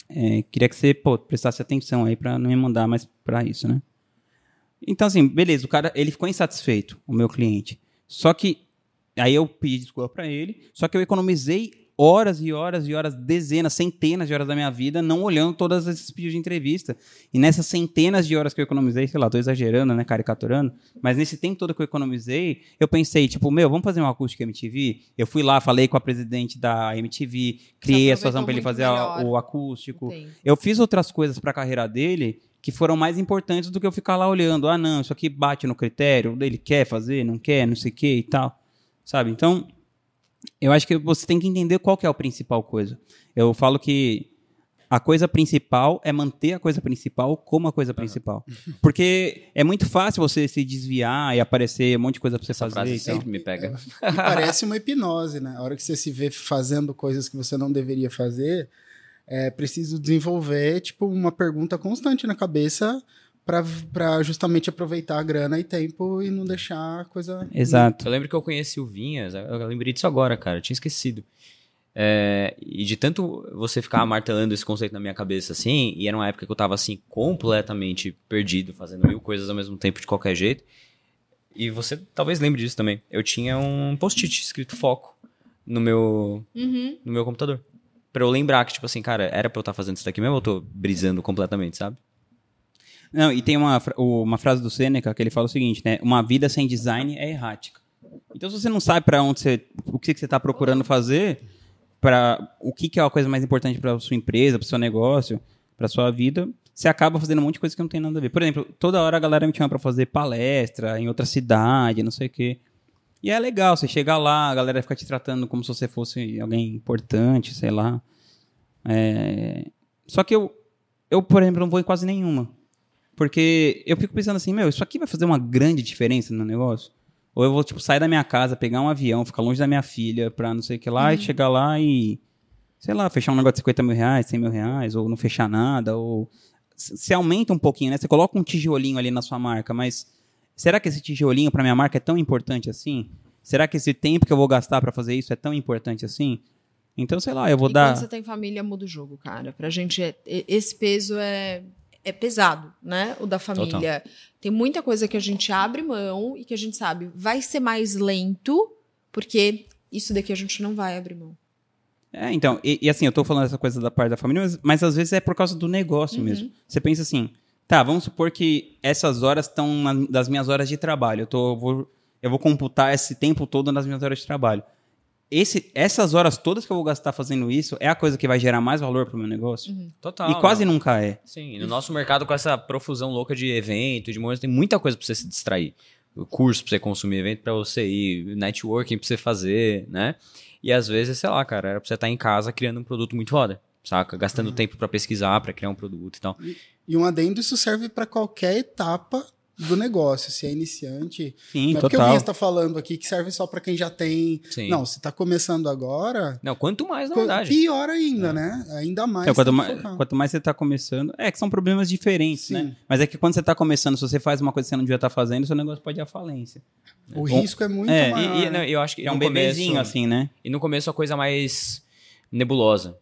É, queria que você, pô, prestasse atenção aí pra não me mandar mais pra isso, né? Então, assim, beleza, o cara, ele ficou insatisfeito, o meu cliente. Só que, aí eu pedi desculpa pra ele, só que eu economizei horas e horas e horas, dezenas, centenas de horas da minha vida, não olhando todas esses pedidos de entrevista. E nessas centenas de horas que eu economizei, sei lá, tô exagerando, né, caricaturando, mas nesse tempo todo que eu economizei, eu pensei, tipo, meu, vamos fazer uma acústica MTV? Eu fui lá, falei com a presidente da MTV, criei a situação pra ele fazer a- o acústico. Entendo. Eu fiz outras coisas pra carreira dele que foram mais importantes do que eu ficar lá olhando. Ah, não, isso aqui bate no critério, ele quer fazer, não quer, não sei o que e tal. Sabe? Então, eu acho que você tem que entender qual que é a principal coisa. Eu falo que a coisa principal é manter a coisa principal como a coisa principal. Porque é muito fácil você se desviar e aparecer um monte de coisa pra você Essa fazer. frase então. sempre me pega. E parece uma hipnose, né? A hora que você se vê fazendo coisas que você não deveria fazer, é preciso desenvolver, tipo, uma pergunta constante na cabeça para justamente aproveitar a grana e tempo e não deixar a coisa. Exato. Eu lembro que eu conheci o Vinhas, eu lembrei disso agora, cara, eu tinha esquecido. É, e de tanto você ficar martelando esse conceito na minha cabeça assim, e era uma época que eu tava assim, completamente perdido, fazendo mil coisas ao mesmo tempo de qualquer jeito. E você talvez lembre disso também. Eu tinha um post-it escrito foco no meu, Uhum. no meu computador. Pra eu lembrar que, tipo assim, cara, era pra eu estar fazendo isso daqui mesmo ou eu tô brisando completamente, sabe? Não, e tem uma, uma frase do Seneca que ele fala o seguinte, né? Uma vida sem design é errática. Então, se você não sabe para onde você, o que que você está procurando fazer, para o que, que é a coisa mais importante para sua empresa, para seu negócio, para sua vida, você acaba fazendo um monte de coisa que não tem nada a ver. Por exemplo, toda hora a galera me chama para fazer palestra em outra cidade, não sei o quê. E é legal, você chega lá, a galera fica te tratando como se você fosse alguém importante, sei lá. É, Só que eu, eu, por exemplo, não vou em quase nenhuma. Porque eu fico pensando assim, meu, isso aqui vai fazer uma grande diferença no negócio? Ou eu vou, tipo, sair da minha casa, pegar um avião, ficar longe da minha filha, pra não sei o que lá, e chegar lá e, sei lá, fechar um negócio de 50 mil reais, 100 mil reais, ou não fechar nada, ou... Você aumenta um pouquinho, né? Você coloca um tijolinho ali na sua marca, mas será que esse tijolinho pra minha marca é tão importante assim? Será que esse tempo que eu vou gastar pra fazer isso é tão importante assim? Então, sei lá, eu vou e dar... quando você tem família, muda o jogo, cara. Pra gente, é- e- esse peso é, é pesado, né? O da família. Tem muita coisa que a gente abre mão e que a gente sabe vai ser mais lento, porque isso daqui a gente não vai abrir mão. É, então, e, e assim, eu tô falando essa coisa da parte da família, mas, mas às vezes é por causa do negócio mesmo. Você pensa assim, tá, vamos supor que essas horas estão das minhas horas de trabalho. Eu, tô, vou, eu vou computar esse tempo todo nas minhas horas de trabalho. Esse, essas horas todas que eu vou gastar fazendo isso é a coisa que vai gerar mais valor pro meu negócio? Total. e quase não. nunca é. Sim, no nosso mercado, com essa profusão louca de evento, de momentos, tem muita coisa pra você se distrair. Curso pra você consumir, evento pra você ir, networking pra você fazer, né? E às vezes, sei lá, cara, era pra você estar em casa criando um produto muito foda, saca? Gastando tempo pra pesquisar, pra criar um produto e tal. E um adendo, isso serve para qualquer etapa do negócio. Se é iniciante. Sim, não é porque o total. Vinhas está falando aqui que serve só para quem já tem. Sim. Não, se está começando agora, Não, quanto mais, na co- verdade. pior ainda, né? Ainda mais. Então, quanto, mais, quanto mais você tá começando. É que são problemas diferentes, Sim. né? Mas é que quando você tá começando, se você faz uma coisa que você não devia estar fazendo, seu negócio pode ir à falência. O risco é muito É, e- maior. E, e, né? não, eu acho que É um bebezinho, começo, assim, né? E no começo a coisa mais nebulosa.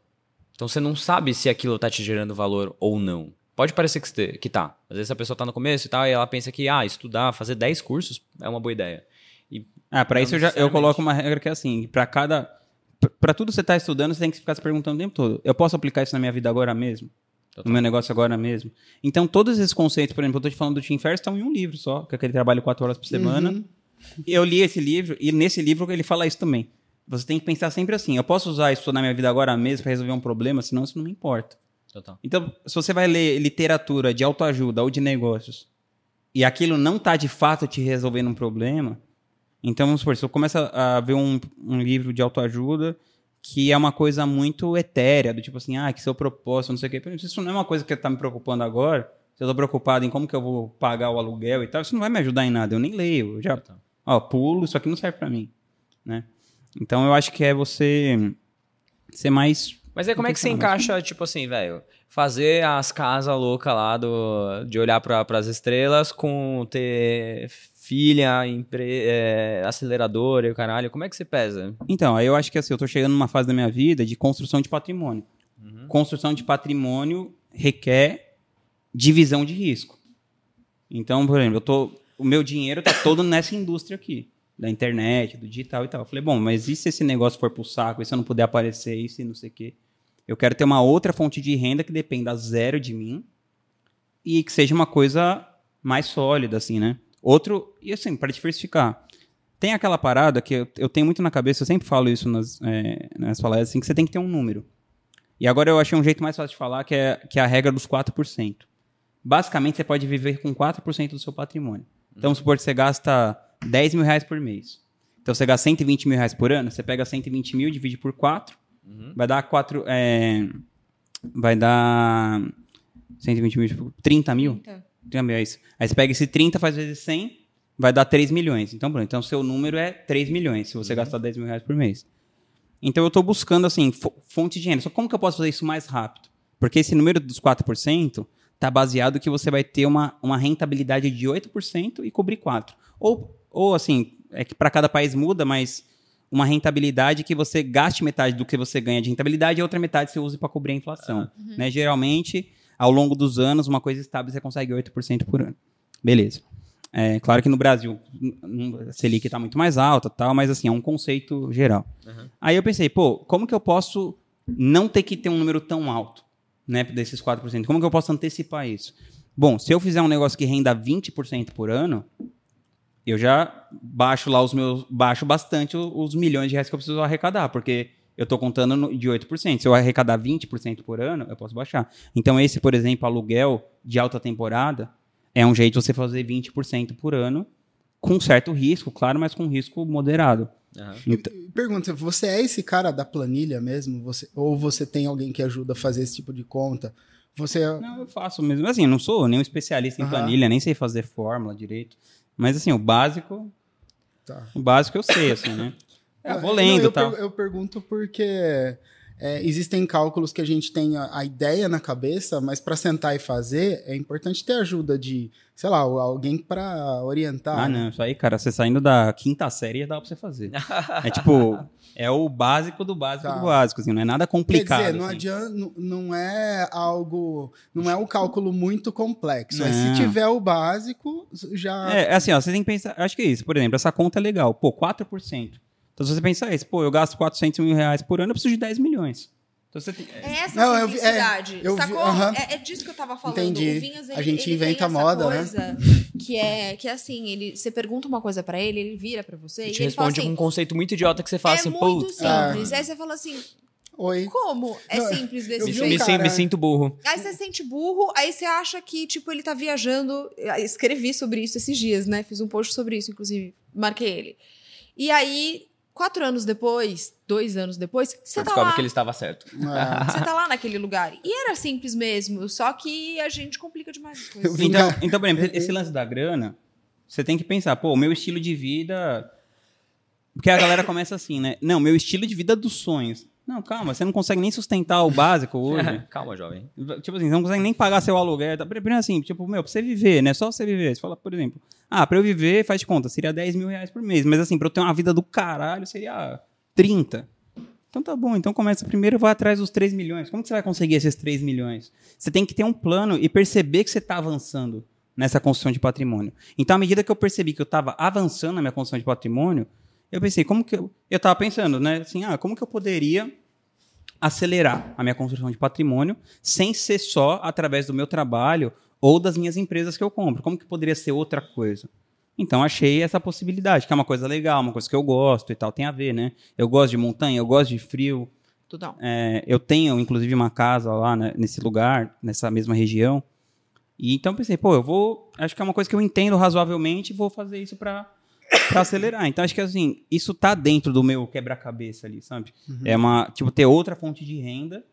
Então você não sabe se aquilo tá te gerando valor ou não. Pode parecer que, este- que tá. Às vezes a pessoa tá no começo e tal, e ela pensa que, ah, estudar, fazer 10 cursos é uma boa ideia. E Ah, pra Não isso eu já eu coloco uma regra que é assim, pra cada pra- pra tudo que você tá estudando, você tem que ficar se perguntando o tempo todo. Eu posso aplicar isso na minha vida agora mesmo? No meu negócio agora mesmo? Então, todos esses conceitos, por exemplo, eu tô te falando do Tim Ferriss, estão em um livro só, que é aquele trabalho quatro horas por semana. Uhum. Eu li esse livro, e nesse livro ele fala isso também. Você tem que pensar sempre assim, eu posso usar isso na minha vida agora mesmo pra resolver um problema, senão isso não me importa. Total. Então, se você vai ler literatura de autoajuda ou de negócios e aquilo não está de fato te resolvendo um problema, então vamos supor, se você começa a ver um, um livro de autoajuda que é uma coisa muito etérea, do tipo assim, ah, que seu propósito, não sei o quê. Isso não é uma coisa que está me preocupando agora. Se eu estou preocupado em como que eu vou pagar o aluguel e tal, isso não vai me ajudar em nada. Eu nem leio. Eu já, ó, pulo, isso aqui não serve para mim, né? Então eu acho que é você ser mais Mas aí como é que você encaixa, tipo assim, velho, fazer as casas loucas lá do, de olhar para as estrelas com ter filha, empre, é, aceleradora e o caralho, como é que você pesa? Então, aí eu acho que assim, eu tô chegando numa fase da minha vida de construção de patrimônio. Construção de patrimônio requer divisão de risco. Então, por exemplo, eu tô, o meu dinheiro tá todo nessa indústria aqui, da internet, do digital e tal. Eu falei, bom, mas e se esse negócio for pro saco, e se eu não puder aparecer, e se não sei o quê? Eu quero ter uma outra fonte de renda que dependa zero de mim e que seja uma coisa mais sólida, assim, né? Outro, e assim, para diversificar. Tem aquela parada que eu, eu tenho muito na cabeça, eu sempre falo isso nas, é, nas palestras, assim, que você tem que ter um número. E agora eu achei um jeito mais fácil de falar, que é, que é a regra dos 4%. Basicamente, você pode viver com 4% do seu patrimônio. Então, vamos supor que você gasta 10 mil reais por mês. Então, você gasta 120 mil reais por ano, você pega 120 mil, divide por 4, vai dar 4, é, vai dar 120 mil, tipo, 30 mil? 30 mil, é isso. Aí você pega esse 30, faz vezes 100, vai dar 3 milhões. Então, pronto. Então, seu número é 3 milhões, se você gastar 10 mil reais por mês. Então, eu estou buscando, assim, fo- fonte de renda. Só como que eu posso fazer isso mais rápido? Porque esse número dos 4% está baseado que você vai ter uma, uma rentabilidade de 8% e cobrir 4%. Ou, ou assim, é que para cada país muda, mas uma rentabilidade que você gaste metade do que você ganha de rentabilidade e a outra metade você use para cobrir a inflação. Né? Geralmente, ao longo dos anos, uma coisa estável você consegue 8% por ano. Beleza. É, claro que no Brasil a Selic está muito mais alta, tal, mas assim, é um conceito geral. Aí eu pensei, pô, como que eu posso não ter que ter um número tão alto, né, desses 4%? Como que eu posso antecipar isso? Bom, se eu fizer um negócio que renda 20% por ano, eu já baixo lá os meus, baixo bastante os milhões de reais que eu preciso arrecadar, porque eu estou contando no- de 8%. Se eu arrecadar 20% por ano, eu posso baixar. Então esse, por exemplo, aluguel de alta temporada, é um jeito de você fazer 20% por ano, com certo risco, claro, mas com risco moderado. Aham. Então- Pergunta, você é esse cara da planilha mesmo? Você, ou você tem alguém que ajuda a fazer esse tipo de conta? Você é- Não, eu faço mesmo. Assim, eu não sou nenhum especialista em Aham. planilha, nem sei fazer fórmula direito. Mas assim, o básico, Tá. o básico eu sei, assim, né? <laughs> Eu vou lendo e eu, tal. per- eu pergunto porque é, existem cálculos que a gente tem a, a ideia na cabeça, mas para sentar e fazer é importante ter ajuda de, sei lá, alguém para orientar. Ah, não, isso aí, cara, você saindo da quinta série dá pra você fazer. <laughs> É tipo, é o básico do básico Tá. do básico, assim, não é nada Quer complicado. dizer, não assim. adianta, não- é algo, não é um cálculo muito complexo. Não. se tiver o básico, já É, é assim, ó, você tem que pensar, acho que é isso, por exemplo, essa conta é legal, pô, 4%. Então se você pensar isso, pô, eu gasto 400 mil reais por ano, eu preciso de 10 milhões. Então você tem, É essa Não, eu vi- simplicidade. é, eu vi- sacou? aham. É, é disso que eu tava falando. Entendi. O Vinhas, A ele, gente ele inventa tem essa moda, né? coisa Que é, que é assim, ele, você pergunta uma coisa pra ele, ele vira pra você E e, te ele responde assim, com um conceito muito idiota que você fala é assim, muito putz, simples. Aí você fala assim, Oi. como é Não, simples eu desse me, um me, jeito? sin- cara- me sinto burro. Aí você sente burro, aí você acha que, tipo, ele tá viajando. Eu Escrevi sobre isso esses dias, né? Fiz um post sobre isso, inclusive. Marquei ele. E aí, quatro anos depois, dois anos depois, você Você tá descobre lá. que ele estava certo. É. Você tá lá naquele lugar. E era simples mesmo, só que a gente complica demais as coisas. Então, cara- então, por exemplo, esse lance da grana, você tem que pensar, pô, o meu estilo de vida. Porque a galera começa assim, né? Não, meu estilo de vida dos sonhos. Não, calma, você não consegue nem sustentar o básico <laughs> hoje. Calma, jovem. Tipo assim, você não consegue nem pagar seu aluguel. Tá? Primeiro assim, tipo, meu, pra você viver, né? Só você viver. Você fala, por exemplo, ah, pra eu viver, faz de conta, seria 10 mil reais por mês. Mas assim, pra eu ter uma vida do caralho, seria 30. Então tá bom, então começa primeiro, vai atrás dos 3 milhões. Como que você vai conseguir esses 3 milhões? Você tem que ter um plano e perceber que você tá avançando nessa construção de patrimônio. Então, à medida que eu percebi que eu tava avançando na minha construção de patrimônio, eu pensei, como que eu. Eu tava pensando, né? Assim, ah, como que eu poderia acelerar a minha construção de patrimônio sem ser só através do meu trabalho ou das minhas empresas que eu compro. Como que poderia ser outra coisa? Então achei essa possibilidade, que é uma coisa legal, uma coisa que eu gosto e tal, tem a ver, né? Eu gosto de montanha, eu gosto de frio. Total. É, eu tenho, inclusive, uma casa lá né, nesse lugar, nessa mesma região. E então pensei, pô, eu vou. Acho que é uma coisa que eu entendo razoavelmente e vou fazer isso para acelerar. Então acho que assim, isso tá dentro do meu quebra-cabeça ali, sabe? É uma. Tipo, ter outra fonte de renda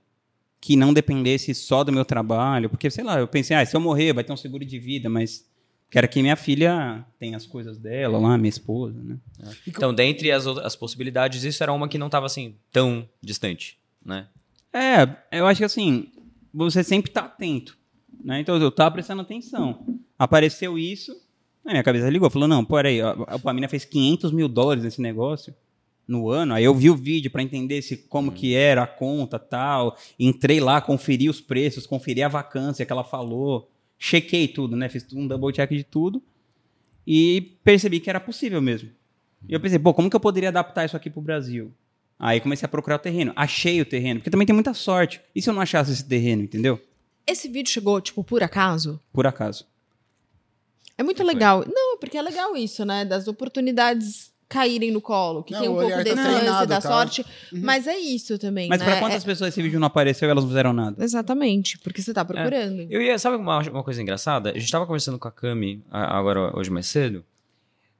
que não dependesse só do meu trabalho. Porque, sei lá, eu pensei, ah, se eu morrer, vai ter um seguro de vida, mas quero que minha filha tenha as coisas dela lá, minha esposa, né? Então, dentre as, as possibilidades, isso era uma que não estava assim tão distante, né? É, eu acho que assim, você sempre tá atento. Né? Então eu tava prestando atenção. Apareceu isso, a minha cabeça ligou, falou: não, peraí, a, a Pamina fez 500 mil dólares nesse negócio no ano. Aí eu vi o vídeo para entender se, como que era a conta tal. Entrei lá, conferi os preços, conferi a vacância que ela falou, chequei tudo, né? Fiz um double check de tudo e percebi que era possível mesmo. E eu pensei, pô, como que eu poderia adaptar isso aqui pro Brasil? Aí comecei a procurar o terreno. Achei o terreno, porque também tem muita sorte. E se eu não achasse esse terreno, entendeu? Esse vídeo chegou, tipo, por acaso? Por acaso. É muito Que foi? legal. Não, porque é legal isso, né? Das oportunidades caírem no colo, que Não, tem um pouco olhar tá desse lance treinado, da tá? sorte. Mas é isso também, Mas né? pra quantas pessoas esse vídeo não apareceu e elas não fizeram nada? É- Exatamente, porque você tá procurando. Eu ia, sabe uma, uma coisa engraçada? A gente estava conversando com a Cami, agora hoje mais cedo,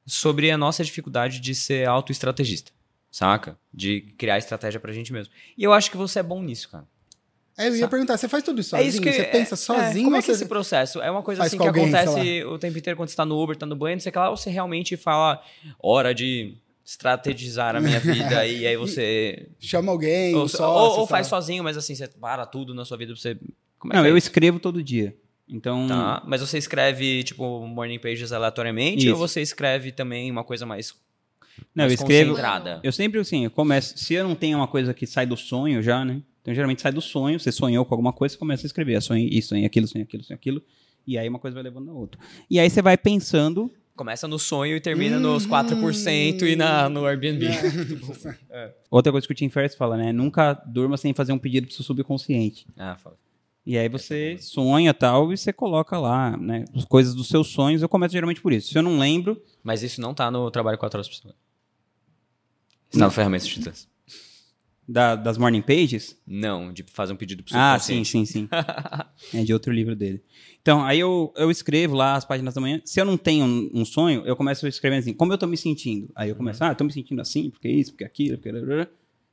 sobre a nossa dificuldade de ser autoestrategista, saca? De criar estratégia pra gente mesmo. E eu acho que você é bom nisso, cara. É, eu ia perguntar, você faz tudo isso É sozinho? isso que você pensa é, sozinho como é que é você... esse processo? É uma coisa assim que alguém, acontece o tempo inteiro quando você tá no Uber, tá no banho, não sei o que lá, ou você realmente fala, hora de estrategizar a minha vida e aí você. <laughs> Chama alguém, ou, sócio, ou- ou faz sozinho, mas assim, você para tudo na sua vida pra você. Como é Não, que é eu isso? escrevo todo dia. Então, Tá, mas você escreve, tipo, morning pages aleatoriamente Isso. ou você escreve também uma coisa mais, não, eu mais escrevo. concentrada? Eu sempre, assim, eu começo. Se eu não tenho uma coisa que sai do sonho já, né? Então, geralmente sai do sonho. Você sonhou com alguma coisa, você começa a escrever. Sonhei isso, sonhei aquilo, sonhei aquilo, sonhei aquilo. E aí uma coisa vai levando a outra. E aí você vai pensando. Começa no sonho e termina nos 4% e na, no Airbnb. <laughs> Outra coisa que o Tim Ferriss fala, né? Nunca durma sem fazer um pedido pro seu subconsciente. ah, fala. E aí você sonha tal e você coloca lá, né? As coisas dos seus sonhos. Eu começo geralmente por isso. Se eu não lembro, Mas isso não tá no trabalho 4 horas por semana. Isso tá no ferramentas titãs. Da- das morning pages, Não, de fazer um pedido pro Ah, sim, sim, sim. <laughs> é de outro livro dele. Então, aí eu, eu escrevo lá as páginas da manhã. Se eu não tenho um, um sonho, eu começo escrevendo assim, como eu tô me sentindo? Aí eu começo, ah, tô me sentindo assim, porque isso, porque aquilo, porque...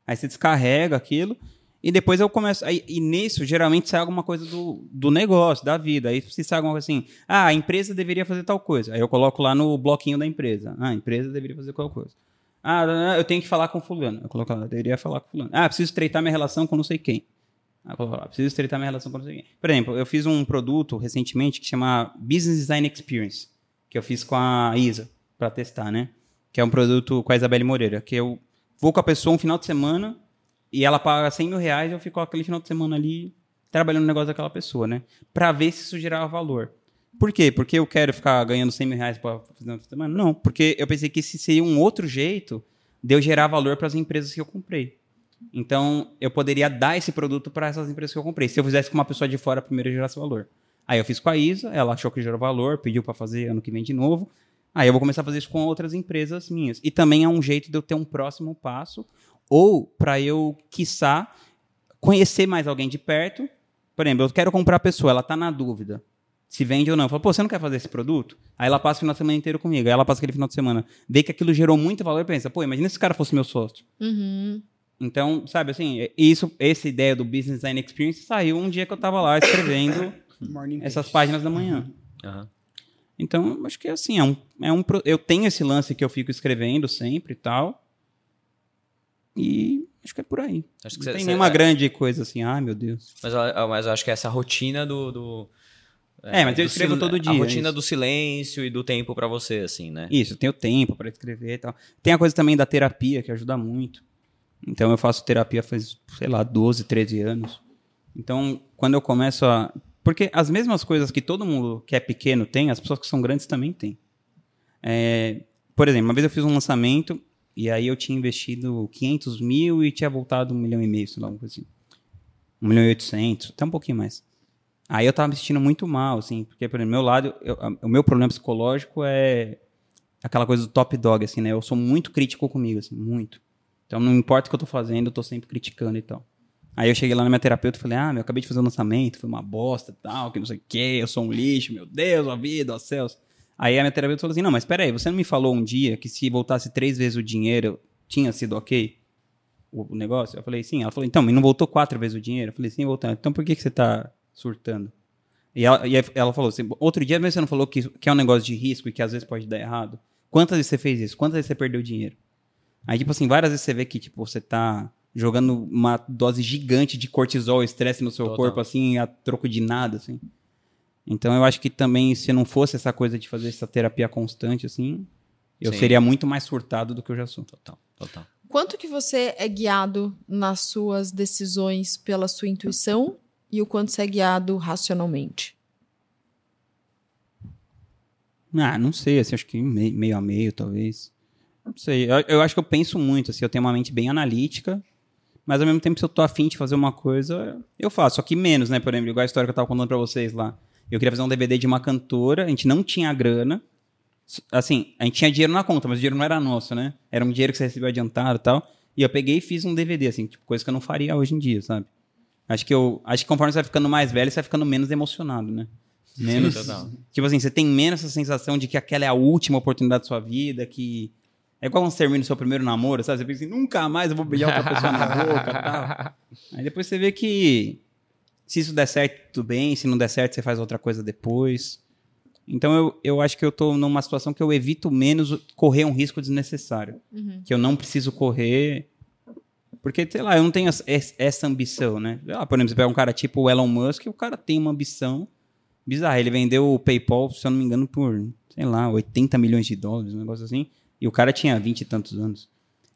Aí você descarrega aquilo. E depois eu começo. Aí, e nisso, geralmente sai alguma coisa do, do negócio, da vida. Aí se sai alguma coisa assim, ah, a empresa deveria fazer tal coisa. Aí eu coloco lá no bloquinho da empresa. Ah, a empresa deveria fazer qual coisa. Ah, eu tenho que falar com fulano. Eu coloco lá, deveria falar com fulano. Ah, preciso estreitar minha relação com não sei quem. Ah, eu lá, preciso estreitar minha relação com não sei quem. Por exemplo, eu fiz um produto recentemente que chama Business Design Experience, que eu fiz com a Isa para testar, né? Que é um produto com a Isabelle Moreira, que eu vou com a pessoa um final de semana e ela paga 100 mil reais e eu fico aquele final de semana ali trabalhando no negócio daquela pessoa, né? Pra ver se isso gerava valor. Por quê? Porque eu quero ficar ganhando 100 mil reais pra fazer uma semana? Não, porque eu pensei que esse seria um outro jeito de eu gerar valor para as empresas que eu comprei. Então, eu poderia dar esse produto para essas empresas que eu comprei. Se eu fizesse com uma pessoa de fora, primeiro eu gerasse valor. Aí eu fiz com a Isa, ela achou que gerou valor, pediu para fazer ano que vem de novo. Aí eu vou começar a fazer isso com outras empresas minhas. E também é um jeito de eu ter um próximo passo, ou para eu, quiçá, conhecer mais alguém de perto. Por exemplo, eu quero comprar a pessoa, ela está na dúvida se vende ou não. Eu falo, pô, você não quer fazer esse produto? Aí ela passa o final de semana inteiro comigo. Aí ela passa aquele final de semana, vê que aquilo gerou muito valor e pensa, pô, imagina se esse cara fosse meu sócio. Uhum. Então, sabe assim, isso, essa ideia do Business Design Experience saiu um dia que eu tava lá escrevendo <coughs> essas page. páginas da manhã. Aham. Então, acho que assim, é um, é um, eu tenho esse lance que eu fico escrevendo sempre e tal. E acho que é por aí. Acho que Não cê- tem cê- nenhuma é- grande coisa assim, ai meu Deus. Mas, eu- mas eu acho que essa rotina do. do É, mas eu escrevo sil- todo dia, A rotina isso. do silêncio e do tempo pra você, assim, né? Isso, eu tenho tempo para escrever e tal. Tem a coisa também da terapia, que ajuda muito. Então eu faço terapia faz, sei lá, 12, 13 anos. Então, quando eu começo a. Porque as mesmas coisas que todo mundo que é pequeno tem, as pessoas que são grandes também têm. É, por exemplo, uma vez eu fiz um lançamento e aí eu tinha investido 500 mil e tinha voltado um milhão e meio, sei lá, alguma coisa assim. Um milhão e oitocentos, até um pouquinho mais. Aí eu tava me sentindo muito mal, assim, porque, por exemplo, meu lado, eu- o meu problema psicológico é aquela coisa do top dog, assim, né? Eu sou muito crítico comigo, assim, muito. Então, não importa o que eu tô fazendo, eu tô sempre criticando e tal. Aí eu cheguei lá na minha terapeuta e falei, ah, meu, eu acabei de fazer um lançamento, foi uma bosta e tal, que não sei o quê, eu sou um lixo, meu Deus, a vida, os céus. Aí a minha terapeuta falou assim, não, mas peraí, você não me falou um dia que se voltasse três vezes o dinheiro, tinha sido ok? O, o negócio? Eu falei, sim. Ela falou, então, mas não voltou quatro vezes o dinheiro? Eu falei, sim, voltando. Então por que, que você tá surtando? E ela, e ela falou assim, outro dia mesmo você não falou que, que é um negócio de risco e que às vezes pode dar errado? Quantas vezes você fez isso? Quantas vezes você perdeu dinheiro? Aí, tipo assim, várias vezes você vê que, tipo, você tá jogando uma dose gigante de cortisol, estresse no seu Total. corpo, assim, a troco de nada, assim. Então, eu acho que também, se não fosse essa coisa de fazer essa terapia constante, assim, eu Sim. seria muito mais surtado do que eu já sou. Total, total. Quanto que você é guiado nas suas decisões pela sua intuição e o quanto você é guiado racionalmente? Ah, não sei, assim, acho que me- meio a meio, talvez. Não sei, eu, eu acho que eu penso muito, assim, eu tenho uma mente bem analítica, mas ao mesmo tempo, se eu tô afim de fazer uma coisa, eu faço, só que menos, né, por exemplo, igual a história que eu tava contando pra vocês lá. Eu queria fazer um DVD de uma cantora, a gente não tinha grana, assim, a gente tinha dinheiro na conta, mas o dinheiro não era nosso, né? Era um dinheiro que você recebeu adiantado e tal, e eu peguei e fiz um DVD, assim, tipo, coisa que eu não faria hoje em dia, sabe? Acho que eu, acho que conforme você vai ficando mais velho, você vai ficando menos emocionado, né? Menos, total. Tipo assim, você tem menos essa sensação de que aquela é a última oportunidade da sua vida, que. É igual quando você termina o seu primeiro namoro, sabe? Você pensa assim, nunca mais eu vou beijar outra pessoa na boca e tal. Aí depois você vê que Se isso der certo, tudo bem. Se não der certo, você faz outra coisa depois. Então eu, eu acho que eu tô numa situação que eu evito menos correr um risco desnecessário. Uhum. Que eu não preciso correr. Porque, sei lá, eu não tenho essa- ambição, né? Por exemplo, você pega um cara tipo o Elon Musk, o cara tem uma ambição bizarra. Ele vendeu o PayPal, se eu não me engano, por, sei lá, 80 milhões de dólares, um negócio assim. E o cara tinha 20 e tantos anos.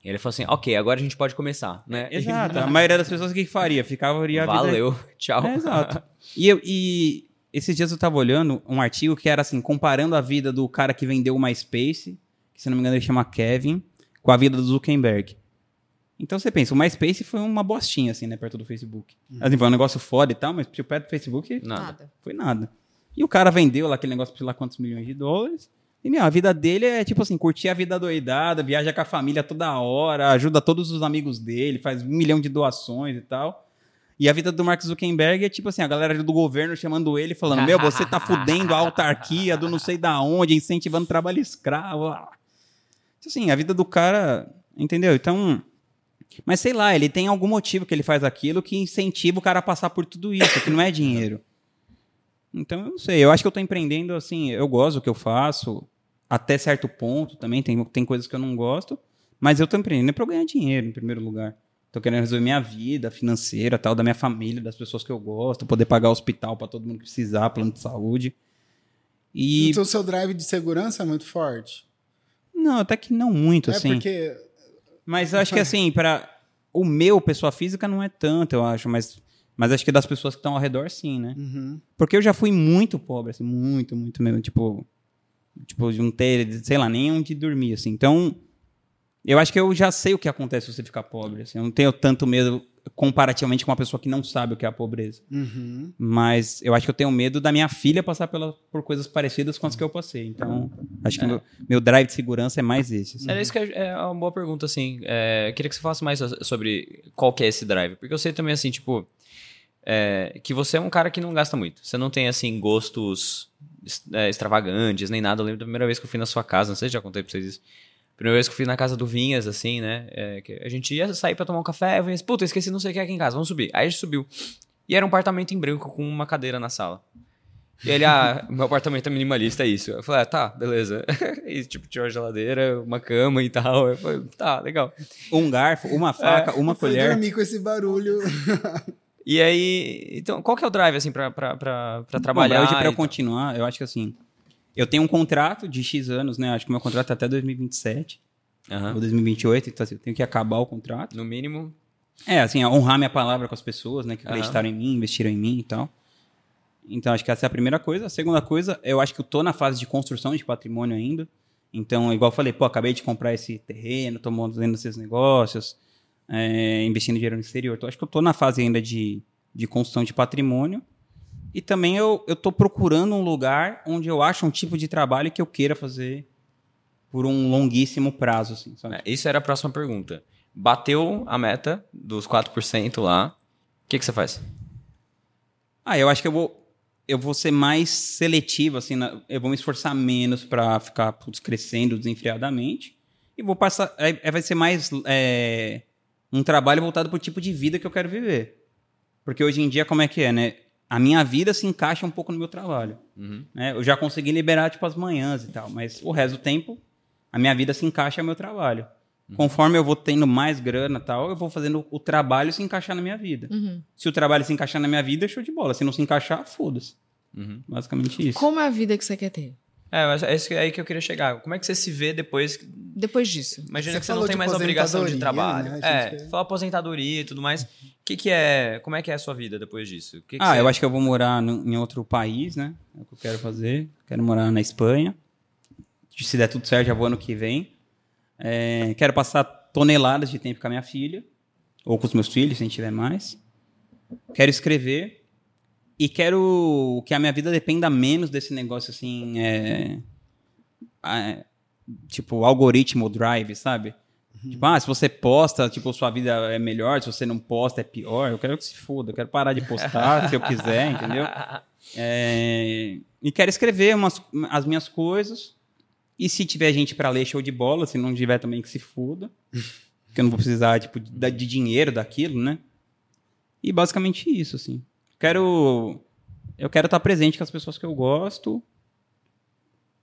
E ele falou assim, ok, agora a gente pode começar, né? Exato. <laughs> A maioria das pessoas o que faria? Ficava a vida Valeu, <laughs> tchau. É, exato. E, eu, e esses dias eu tava olhando um artigo que era assim, comparando a vida do cara que vendeu o MySpace, que se não me engano ele chama Kevin, com a vida do Zuckerberg. Então você pensa, o MySpace foi uma bostinha, assim, né, perto do Facebook. Assim, foi um negócio foda e tal, mas tipo, perto do Facebook Nada. Nada. foi nada. E o cara vendeu lá aquele negócio por sei lá quantos milhões de dólares. E, meu, a vida dele é tipo assim, curtir a vida doidada, viaja com a família toda hora, ajuda todos os amigos dele, faz um milhão de doações e tal. E a vida do Mark Zuckerberg é tipo assim, a galera do governo chamando ele, falando, meu, você tá fudendo a autarquia do não sei da onde, incentivando trabalho escravo. Ah. Assim, a vida do cara, entendeu? Então... Mas sei lá, ele tem algum motivo que ele faz aquilo que incentiva o cara a passar por tudo isso, que não é dinheiro. Então, eu não sei. Eu acho que eu tô empreendendo, assim, eu gosto do que eu faço, até certo ponto também. Tem, tem coisas que eu não gosto, mas eu tô empreendendo para eu ganhar dinheiro, em primeiro lugar. Tô querendo resolver minha vida financeira, tal, da minha família, das pessoas que eu gosto, poder pagar hospital para todo mundo que precisar, plano de saúde. E. Então o seu drive de segurança é muito forte. Não, até que não muito, é assim. porque. Mas eu acho que assim, para o meu, pessoa física, não é tanto, eu acho, mas, mas acho que das pessoas que estão ao redor, sim, né? Uhum. Porque eu já fui muito pobre, assim, muito, muito mesmo. Tipo, tipo de não ter, sei lá, nem onde dormir, assim. Então, eu acho que eu já sei o que acontece se você ficar pobre, assim. Eu não tenho tanto medo comparativamente com uma pessoa que não sabe o que é a pobreza. Uhum. Mas eu acho que eu tenho medo da minha filha passar pela, por coisas parecidas com as que eu passei. Então, acho que meu, meu drive de segurança é mais esse. assim. Era isso que é é uma boa pergunta, assim. É, queria que você falasse mais so- sobre qual que é esse drive. Porque eu sei também, assim, tipo, é, que você é um cara que não gasta muito. Você não tem, assim, gostos é, extravagantes, nem nada. Eu lembro da primeira vez que eu fui na sua casa, não sei se já contei pra vocês isso. Primeira vez que eu fui na casa do Vinhas, assim, né? é, que a gente ia sair pra tomar um café, eu falei assim, puta, esqueci não sei o que aqui em casa, vamos subir. Aí a gente subiu. E era um apartamento em branco com uma cadeira na sala. E ele, ah, <laughs> meu apartamento é minimalista, é isso. Eu falei, ah, tá, beleza. <laughs> E, tipo, tinha uma geladeira, uma cama e tal. Eu falei, tá, legal. Um garfo, uma faca, uma Foi colher. dormir com esse barulho. E aí, então, qual que é o drive, assim, pra, pra, pra, pra Bom, trabalhar? hoje, para e eu tal? continuar, eu acho que assim. Eu tenho um contrato de X anos, né? Acho que meu contrato é até 2027 Aham. ou 2028, então assim, eu tenho que acabar o contrato. No mínimo. É, assim, honrar minha palavra com as pessoas, né? Que acreditaram em mim, investiram em mim e tal. Então, acho que essa é a primeira coisa. A segunda coisa, eu acho que eu tô na fase de construção de patrimônio ainda. Então, igual eu falei, pô, acabei de comprar esse terreno, tô montando esses negócios, é, investindo dinheiro no exterior. Então, acho que eu tô na fase ainda de, de construção de patrimônio. E também eu, eu tô procurando um lugar onde eu acho um tipo de trabalho que eu queira fazer por um longuíssimo prazo, assim, sabe? É, isso era a próxima pergunta. Bateu a meta dos 4% lá. O que, que você faz? Ah, eu acho que eu vou, eu vou ser mais seletivo, assim, na- eu vou me esforçar menos para ficar putz, crescendo desenfreadamente. E vou passar. Aí vai ser mais é, um trabalho voltado pro tipo de vida que eu quero viver. Porque hoje em dia, como é que é, né? A minha vida se encaixa um pouco no meu trabalho. Uhum. né? Eu já consegui liberar, tipo, as manhãs e tal, mas o resto do tempo, a minha vida se encaixa ao meu trabalho. Conforme eu vou tendo mais grana e tal, eu vou fazendo o trabalho se encaixar na minha vida. Uhum. Se o trabalho se encaixar na minha vida, show de bola. Se não se encaixar, foda-se. Uhum. Basicamente isso. Como é a vida que você quer ter? É, mas é isso que- é aí que eu queria chegar. Como é que você se vê depois? Depois disso. Imagina Você que você não tem mais obrigação de trabalho. né? É, quer- fala aposentadoria e tudo mais. O que, que é. Como é que é a sua vida depois disso? Que que Ah, você- eu acho que eu vou morar no- em outro país, né? É o que eu quero fazer. Quero morar na Espanha. Se der tudo certo, já vou ano que vem. É, quero passar toneladas de tempo com a minha filha. Ou com os meus filhos, se a gente tiver mais. Quero escrever. E quero que a minha vida dependa menos desse negócio assim. é, é, tipo, algoritmo drive, sabe? Tipo, ah, se você posta, tipo, sua vida é melhor, se você não posta é pior. Eu quero que se foda, eu quero parar de postar se eu quiser, entendeu? <laughs> É, e quero escrever umas, as minhas coisas. E se tiver gente pra ler, show de bola. Se não tiver também, que se foda. <laughs> Porque eu não vou precisar, tipo, de, de dinheiro daquilo, né? E basicamente isso, assim. Quero. Eu quero estar presente com as pessoas que eu gosto.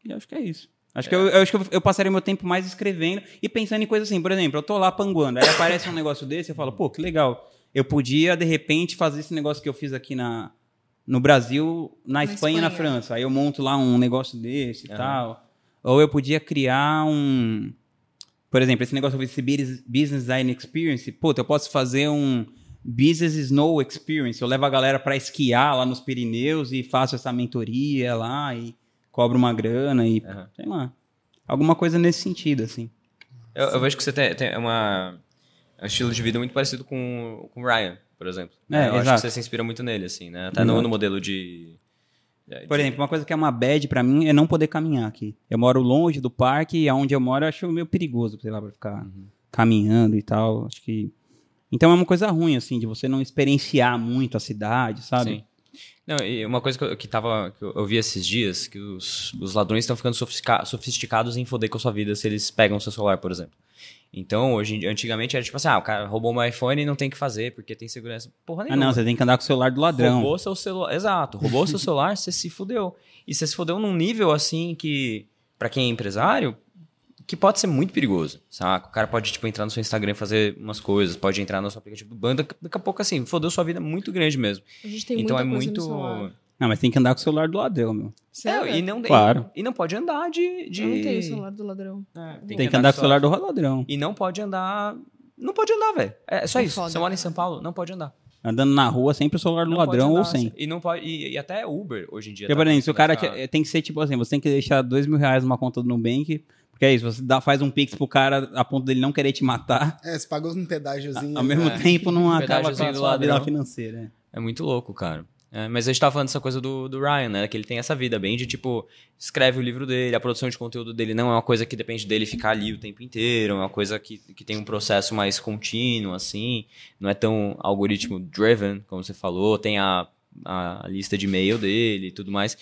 E acho que é isso. Acho que, eu, eu acho que eu, eu passaria meu tempo mais escrevendo e pensando em coisas assim. Por exemplo, eu tô lá panguando, aí aparece um negócio desse, eu falo, pô, que legal. Eu podia, de repente, fazer esse negócio que eu fiz aqui na, no Brasil, na, Na Espanha e na. França. Aí eu monto lá um negócio desse e Aham. tal. Ou eu podia criar um. Por exemplo, esse negócio desse business business design experience. Puta, eu posso fazer um business snow experience. Eu levo a galera para esquiar lá nos Pirineus e faço essa mentoria lá e cobro uma grana e Aham. sei lá. Alguma coisa nesse sentido, assim. Eu, eu vejo que você tem, tem uma, um estilo de vida muito parecido com, com o Ryan, por exemplo. É, eu acho exato. que você se inspira muito nele, assim, né? Até no, no modelo de... é, Por de- exemplo, uma coisa que é uma bad pra mim é não poder caminhar aqui. Eu moro longe do parque e aonde eu moro eu acho meio perigoso, sei lá, pra ficar caminhando e tal. Acho que. Então é uma coisa ruim, assim, de você não experienciar muito a cidade, sabe? Sim. Não, e uma coisa que eu, que tava, que eu vi esses dias, que os, os ladrões estão ficando sofistica- sofisticados em foder com a sua vida se eles pegam o seu celular, por exemplo. Então, hoje, antigamente era tipo assim, ah, o cara roubou meu iPhone e não tem o que fazer, porque tem segurança. Porra Ah, nenhuma. não, você tem que andar com o celular do ladrão. Roubou seu celular. Exato. Roubou seu <laughs> celular, você se fudeu. E você se fudeu num nível assim que, pra quem é empresário, que pode ser muito perigoso, saca? O cara pode, tipo, entrar no seu Instagram e fazer umas coisas, pode entrar no seu aplicativo do banda, daqui a pouco, assim, fodeu sua vida muito grande mesmo. A gente tem então muita é muito. Não, mas tem que andar com o celular do ladrão, meu. Sério? É, e não, Claro. e, e não pode andar de. de... Eu não tenho o celular do ladrão. É, Tem, que andar com o celular do ladrão. E não pode andar. Não pode andar, velho. É só É isso. foda, Você mora em. São Paulo, não pode andar. Andando na rua, sempre o celular do Não ladrão andar, ou sem. E não pode. E, e até Uber hoje em dia. Porque, tá por exemplo, se o cara te- tem que ser tipo assim, você tem que deixar dois mil reais numa conta do Nubank, porque é isso, você dá, faz um pix pro cara a ponto dele não querer te matar, É, você pagou um pedágiozinho. ao mesmo É. tempo não acaba com a sua vida financeira. é. É muito louco, cara. É, mas a gente tava falando dessa coisa do, do Ryan, né? Que ele tem essa vida bem de tipo, escreve o livro dele, a produção de conteúdo dele não é uma coisa que depende dele ficar ali o tempo inteiro, é uma coisa que, que tem um processo mais contínuo, assim, não é tão algoritmo driven, como você falou, tem a, a lista de e-mail dele e tudo mais.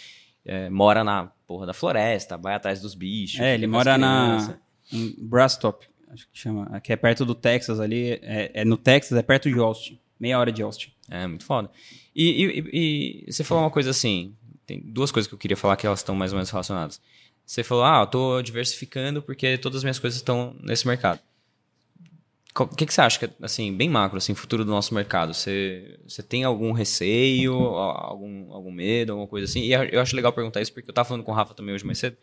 É, mora na porra da floresta, vai atrás dos bichos. É, ele mora na em Brastop, acho que chama, que é perto do Texas ali, é, é no Texas, é perto de Austin, meia hora de Austin. É, muito foda. E, e- e- e você falou uma coisa assim, tem duas coisas que eu queria falar que elas estão mais ou menos relacionadas. Você falou, ah, eu tô diversificando porque todas as minhas coisas estão nesse mercado. O que, que você acha, que, assim, bem macro, assim, futuro do nosso mercado? Você, você tem algum receio, algum, algum medo, alguma coisa assim? E eu acho legal perguntar isso porque eu tava falando com o Rafa também hoje mais cedo,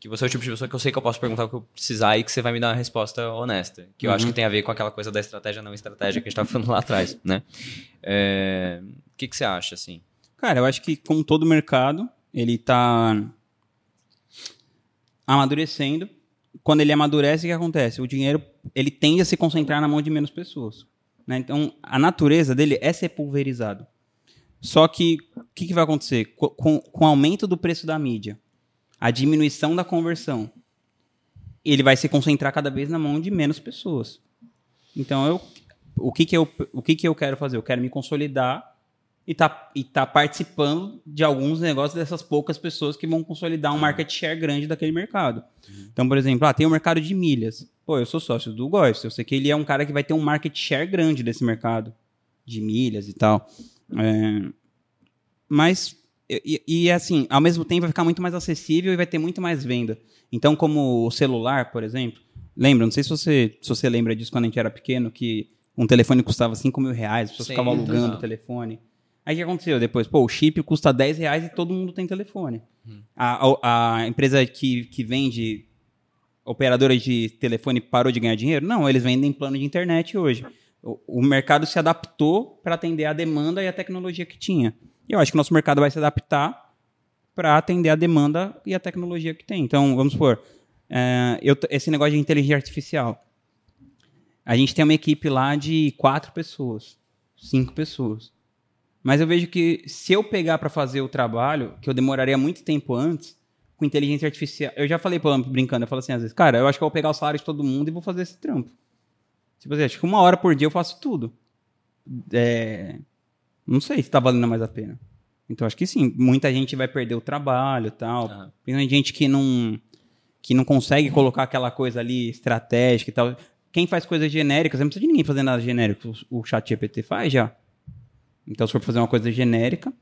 que você é o tipo de pessoa que eu sei que eu posso perguntar o que eu precisar e que você vai me dar uma resposta honesta. Que eu acho que tem a ver com aquela coisa da estratégia não estratégia que a gente tava falando lá atrás, né? É, O que, que você acha, assim? Cara, eu acho que como todo mercado, ele tá amadurecendo. Quando ele amadurece, o que acontece? O dinheiro, ele tende a se concentrar na mão de menos pessoas. né? Então, a natureza dele é ser pulverizado. Só que, o que, que vai acontecer? Co- Com, com o aumento do preço da mídia, a diminuição da conversão, ele vai se concentrar cada vez na mão de menos pessoas. Então, eu, o, que, que, eu, o que, que eu quero fazer? Eu quero me consolidar e tá, e tá participando de alguns negócios dessas poucas pessoas que vão consolidar um market share grande daquele mercado. Então, por exemplo, ah, tem o mercado de milhas. Pô, eu sou sócio do Góis, eu sei que ele é um cara que vai ter um market share grande desse mercado de milhas e tal. É, mas, e, e, assim, ao mesmo tempo vai ficar muito mais acessível e vai ter muito mais venda. Então, como o celular, por exemplo, lembra, não sei se você, se você lembra disso quando a gente era pequeno, que um telefone custava 5 mil reais, as pessoas Sim, ficavam alugando o telefone. Aí o que aconteceu depois? Pô, o chip custa 10 reais e todo mundo tem telefone. A, a, a empresa que, que vende operadora de telefone parou de ganhar dinheiro? Não, eles vendem plano de internet hoje. O, o mercado se adaptou para atender a demanda e a tecnologia que tinha. E eu acho que o nosso mercado vai se adaptar para atender a demanda e a tecnologia que tem. Então, vamos supor, é, eu esse negócio de inteligência artificial. A gente tem uma equipe lá de quatro pessoas, cinco pessoas. Mas eu vejo que se eu pegar para fazer o trabalho, que eu demoraria muito tempo antes, com inteligência artificial. Eu já falei pro Lamp brincando, eu falo assim às vezes, cara, eu acho que eu vou pegar o salário de todo mundo e vou fazer esse trampo. Tipo assim, acho que uma hora por dia eu faço tudo. É, Não sei se tá valendo mais a pena. Então acho que sim, muita gente vai perder o trabalho e tal. Aham. Principalmente gente que não, que não consegue colocar aquela coisa ali estratégica e tal. Quem faz coisas genéricas, não precisa de ninguém fazer nada genérico. O, o chat GPT faz já. Então, se for fazer uma coisa genérica,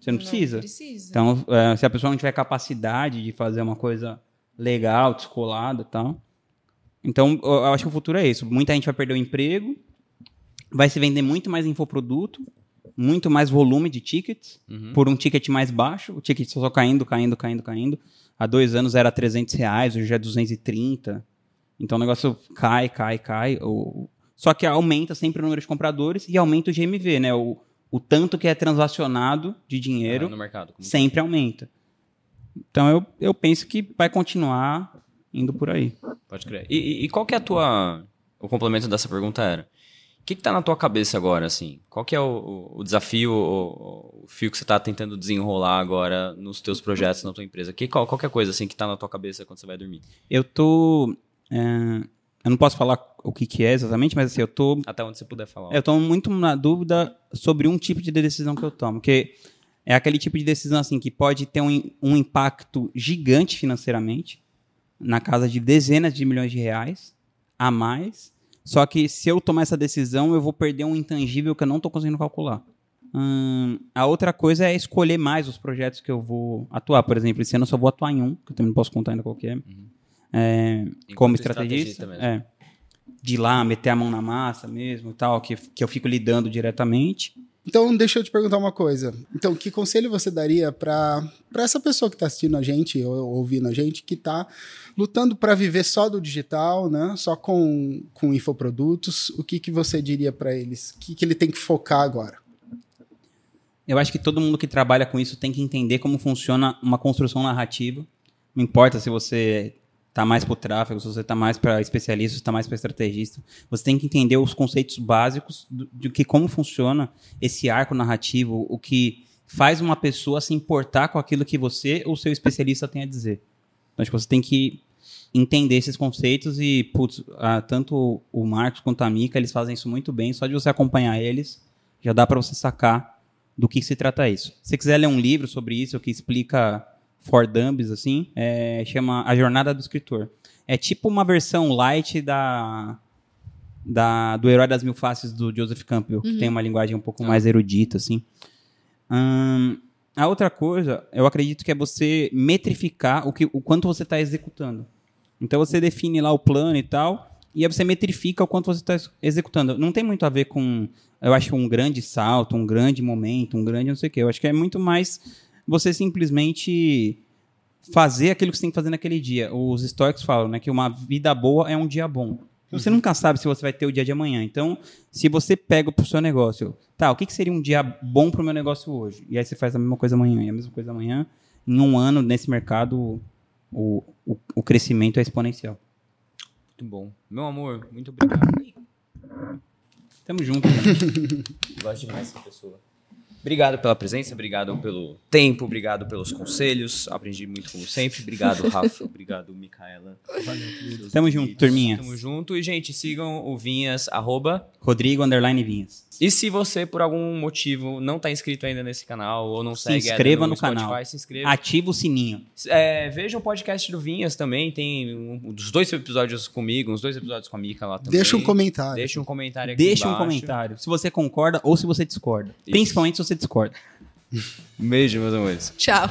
você não, precisa. precisa. Então, é, se a pessoa não tiver capacidade de fazer uma coisa legal, descolada e tal. Então, eu acho que o futuro é isso. Muita gente vai perder o emprego, vai se vender muito mais infoproduto, muito mais volume de tickets, por um ticket mais baixo. O ticket só caindo, caindo, caindo, caindo. Há dois anos era 300 reais, hoje é 230. Então o negócio cai, cai, cai. O- Só que aumenta sempre o número de compradores e aumenta o GMV, né? O, o tanto que é transacionado de dinheiro Ah, no mercado. sempre aumenta. Então eu, eu penso que vai continuar indo por aí. Pode crer. E, e- qual que é a tua... O complemento dessa pergunta era... O que, que tá na tua cabeça agora, assim? Qual que é o, o- desafio, o, o fio que você tá tentando desenrolar agora nos teus projetos, na tua empresa? Que, qual, qualquer coisa, assim, que tá na tua cabeça quando você vai dormir? Eu tô. é, eu não posso falar o que, que é exatamente, mas assim, eu tô Até onde você puder falar. Eu estou muito na dúvida sobre um tipo de decisão que eu tomo, que é aquele tipo de decisão assim que pode ter um, um impacto gigante financeiramente, na casa de dezenas de milhões de reais a mais. Só que se eu tomar essa decisão, eu vou perder um intangível que eu não estou conseguindo calcular. Hum, a outra coisa é escolher mais os projetos que eu vou atuar. Por exemplo, esse ano eu só vou atuar em um, que eu também não posso contar ainda qual que é. É, como estrategista estrategista. mesmo. é, de ir lá, meter a mão na massa mesmo e tal, que, que eu fico lidando diretamente. Então, deixa eu te perguntar uma coisa. Então, que conselho você daria para essa pessoa que está assistindo a gente ou ouvindo a gente, que está lutando para viver só do digital, né? Só com, com infoprodutos? O que, que você diria para eles? O que, que ele tem que focar agora? Eu acho que todo mundo que trabalha com isso tem que entender como funciona uma construção narrativa. Não importa se você tá mais para o tráfego, se você tá mais para especialista, se tá mais para estrategista. Você tem que entender os conceitos básicos de que como funciona esse arco narrativo, o que faz uma pessoa se importar com aquilo que você ou seu especialista tem a dizer. Então, que você tem que entender esses conceitos e, putz, tanto o Marcos quanto a Mica, eles fazem isso muito bem. Só de você acompanhar eles, já dá para você sacar do que se trata isso. Se você quiser ler um livro sobre isso, que explica for dummies, assim, é, chama A Jornada do Escritor. É tipo uma versão light da, da do Herói das Mil Faces do Joseph Campbell, que tem uma linguagem um pouco mais erudita, assim. Ahn, a outra coisa, eu acredito que é você metrificar o, que, o quanto você está executando. Então você define lá o plano e tal, e aí você metrifica o quanto você está executando. Não tem muito a ver com, eu acho, um grande salto, um grande momento, um grande não sei o quê. Eu acho que é muito mais você simplesmente fazer aquilo que você tem que fazer naquele dia. Os estoicos falam né, que uma vida boa é um dia bom. Você nunca sabe se você vai ter o dia de amanhã. Então, se você pega pro seu negócio, tá, o que, que seria um dia bom pro meu negócio hoje? E aí você faz a mesma coisa amanhã, e a mesma coisa amanhã. Em um ano, nesse mercado, o, o, o crescimento é exponencial. Muito bom. Meu amor, muito obrigado. Tamo junto. né? <laughs> Gosto demais dessa pessoa. Obrigado pela presença, obrigado pelo tempo, obrigado pelos conselhos. Aprendi muito como sempre. Obrigado, <laughs> Rafa. obrigado, Micaela. Seus Tamo junto, vídeos. turminha. Tamo junto. E, gente, sigam o Vinhas, arroba. Rodrigo Underline Vinhas. E se você, por algum motivo, não tá inscrito ainda nesse canal ou não Se segue inscreva Eder no Spotify, canal. se inscreva. Ativa o sininho. É, veja o podcast do Vinhas também. Tem um, dos dois episódios comigo, uns dois episódios com a Mica lá também. Deixa um comentário. Deixa um comentário aqui Deixa um embaixo. comentário. Se você concorda ou se você discorda. Principalmente se você discorda. Um beijo, meus amores. Tchau.